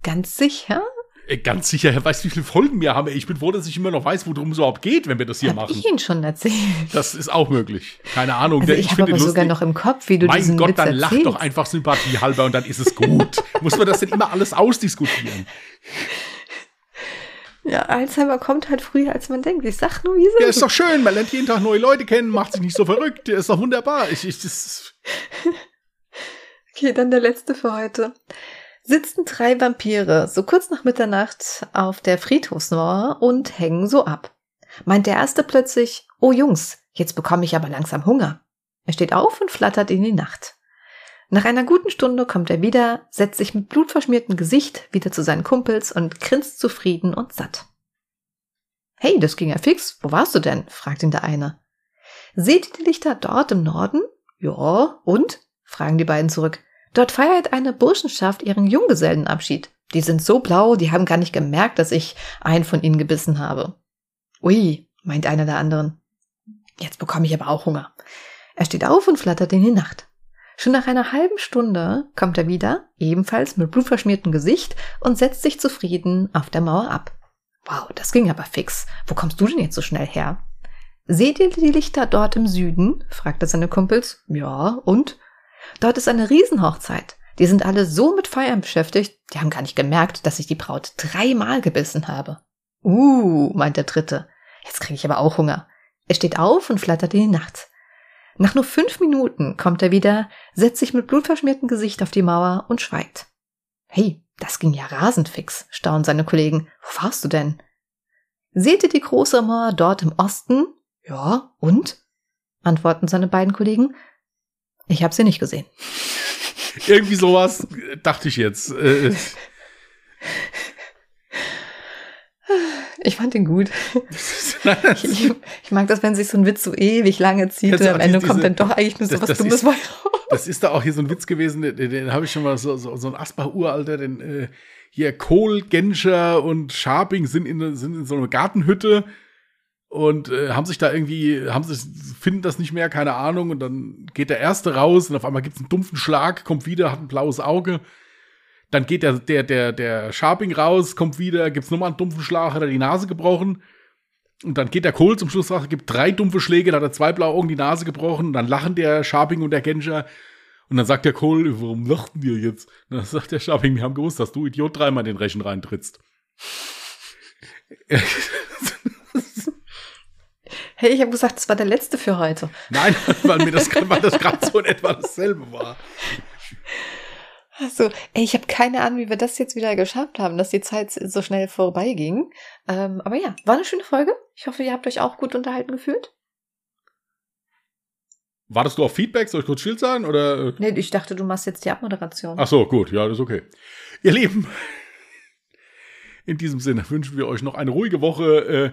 Ganz sicher? Äh, Ganz sicher, er weiß, wie viele Folgen wir haben. Ich bin froh, dass ich immer noch weiß, worum es überhaupt geht, wenn wir das hier Hab machen. ich ihn schon erzählt? Das ist auch möglich. Keine Ahnung. Also Der- ich habe finde aber sogar noch im Kopf, wie du Mein diesen Gott, Witz dann lach doch einfach Sympathie halber und dann ist es gut. Muss man das denn immer alles ausdiskutieren? Ja, Alzheimer kommt halt früher, als man denkt. Ich sag nur, wie es Ja, ist doch schön. Man lernt jeden Tag neue Leute kennen, macht sich nicht so verrückt. Der ist doch wunderbar. Ich, ich, das, Okay, dann der letzte für heute. Sitzen drei Vampire so kurz nach Mitternacht auf der Friedhofsmauer und hängen so ab. Meint der erste plötzlich, oh Jungs, jetzt bekomme ich aber langsam Hunger. Er steht auf und flattert in die Nacht. Nach einer guten Stunde kommt er wieder, setzt sich mit blutverschmiertem Gesicht wieder zu seinen Kumpels und grinst zufrieden und satt. Hey, das ging ja fix. Wo warst du denn? fragt ihn der eine. Seht ihr die Lichter dort im Norden? Ja, und? fragen die beiden zurück. Dort feiert eine Burschenschaft ihren Junggesellenabschied. Die sind so blau, die haben gar nicht gemerkt, dass ich einen von ihnen gebissen habe. Ui, meint einer der anderen. Jetzt bekomme ich aber auch Hunger. Er steht auf und flattert in die Nacht. Schon nach einer halben Stunde kommt er wieder, ebenfalls mit blutverschmiertem Gesicht, und setzt sich zufrieden auf der Mauer ab. Wow, das ging aber fix. Wo kommst du denn jetzt so schnell her? Seht ihr die Lichter dort im Süden? fragte seine Kumpels. Ja, und? Dort ist eine Riesenhochzeit. Die sind alle so mit Feiern beschäftigt, die haben gar nicht gemerkt, dass ich die Braut dreimal gebissen habe. Uh, meint der Dritte. Jetzt kriege ich aber auch Hunger. Er steht auf und flattert in die Nacht. Nach nur fünf Minuten kommt er wieder, setzt sich mit blutverschmiertem Gesicht auf die Mauer und schweigt. Hey, das ging ja rasend fix, staunen seine Kollegen. Wo warst du denn? Seht ihr die große Mauer dort im Osten? Ja, und? antworten seine beiden Kollegen. Ich habe sie nicht gesehen. irgendwie sowas äh, dachte ich jetzt. Äh, Ich fand ihn gut. Ich, ich mag das, wenn sich so ein Witz so ewig lange zieht und am Ende diese- kommt dann doch eigentlich nur so das- was das Dummes ist- bei raus. Das ist da auch hier so ein Witz gewesen, den, den habe ich schon mal so, so, so ein Asbach-Uralter, den äh, hier Kohl, Genscher und Scharping sind in, sind in so einer Gartenhütte und äh, haben sich da irgendwie, haben sich, finden das nicht mehr, keine Ahnung, und dann geht der erste raus und auf einmal gibt es einen dumpfen Schlag, kommt wieder, hat ein blaues Auge. Dann geht der, der, der, der Scharping raus, kommt wieder, gibt's nochmal einen dumpfen Schlag, hat er die Nase gebrochen. Und dann geht der Kohl zum Schluss raus, gibt drei dumpfe Schläge, dann hat er zwei blaue Augen die Nase gebrochen. Und dann lachen der Sharping und der Genscher. Und dann sagt der Kohl, warum lachten wir jetzt? Und dann sagt der Sharping, wir haben gewusst, dass du Idiot dreimal den Rechen reintrittst. Hey, ich habe gesagt, das war der letzte für heute. Nein, weil mir das, weil das gerade so in etwa dasselbe war. Also, ey, ich habe keine Ahnung, wie wir das jetzt wieder geschafft haben, dass die Zeit so schnell vorbeiging. Ähm, aber ja, war eine schöne Folge. Ich hoffe, ihr habt euch auch gut unterhalten gefühlt. Wartest du auf Feedback? Soll ich kurz Schild sagen? Oder? Nee, ich dachte, du machst jetzt die Abmoderation. Ach so, gut, ja, das ist okay. Ihr Lieben, in diesem Sinne wünschen wir euch noch eine ruhige Woche. Äh,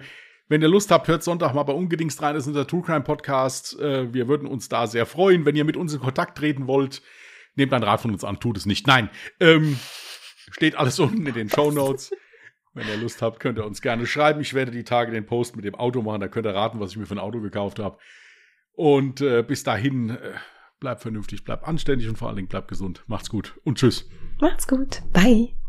wenn ihr Lust habt, hört Sonntag mal bei Ungedingst rein. Das ist unser True Crime Podcast. Äh, wir würden uns da sehr freuen. Wenn ihr mit uns in Kontakt treten wollt, nehmt einen Rat von uns an, tut es nicht. Nein, ähm, steht alles unten in den Show Notes. Wenn ihr Lust habt, könnt ihr uns gerne schreiben. Ich werde die Tage den Post mit dem Auto machen. Da könnt ihr raten, was ich mir für ein Auto gekauft habe. Und äh, bis dahin, äh, bleibt vernünftig, bleibt anständig und vor allen Dingen bleibt gesund. Macht's gut und tschüss. Macht's gut. Bye.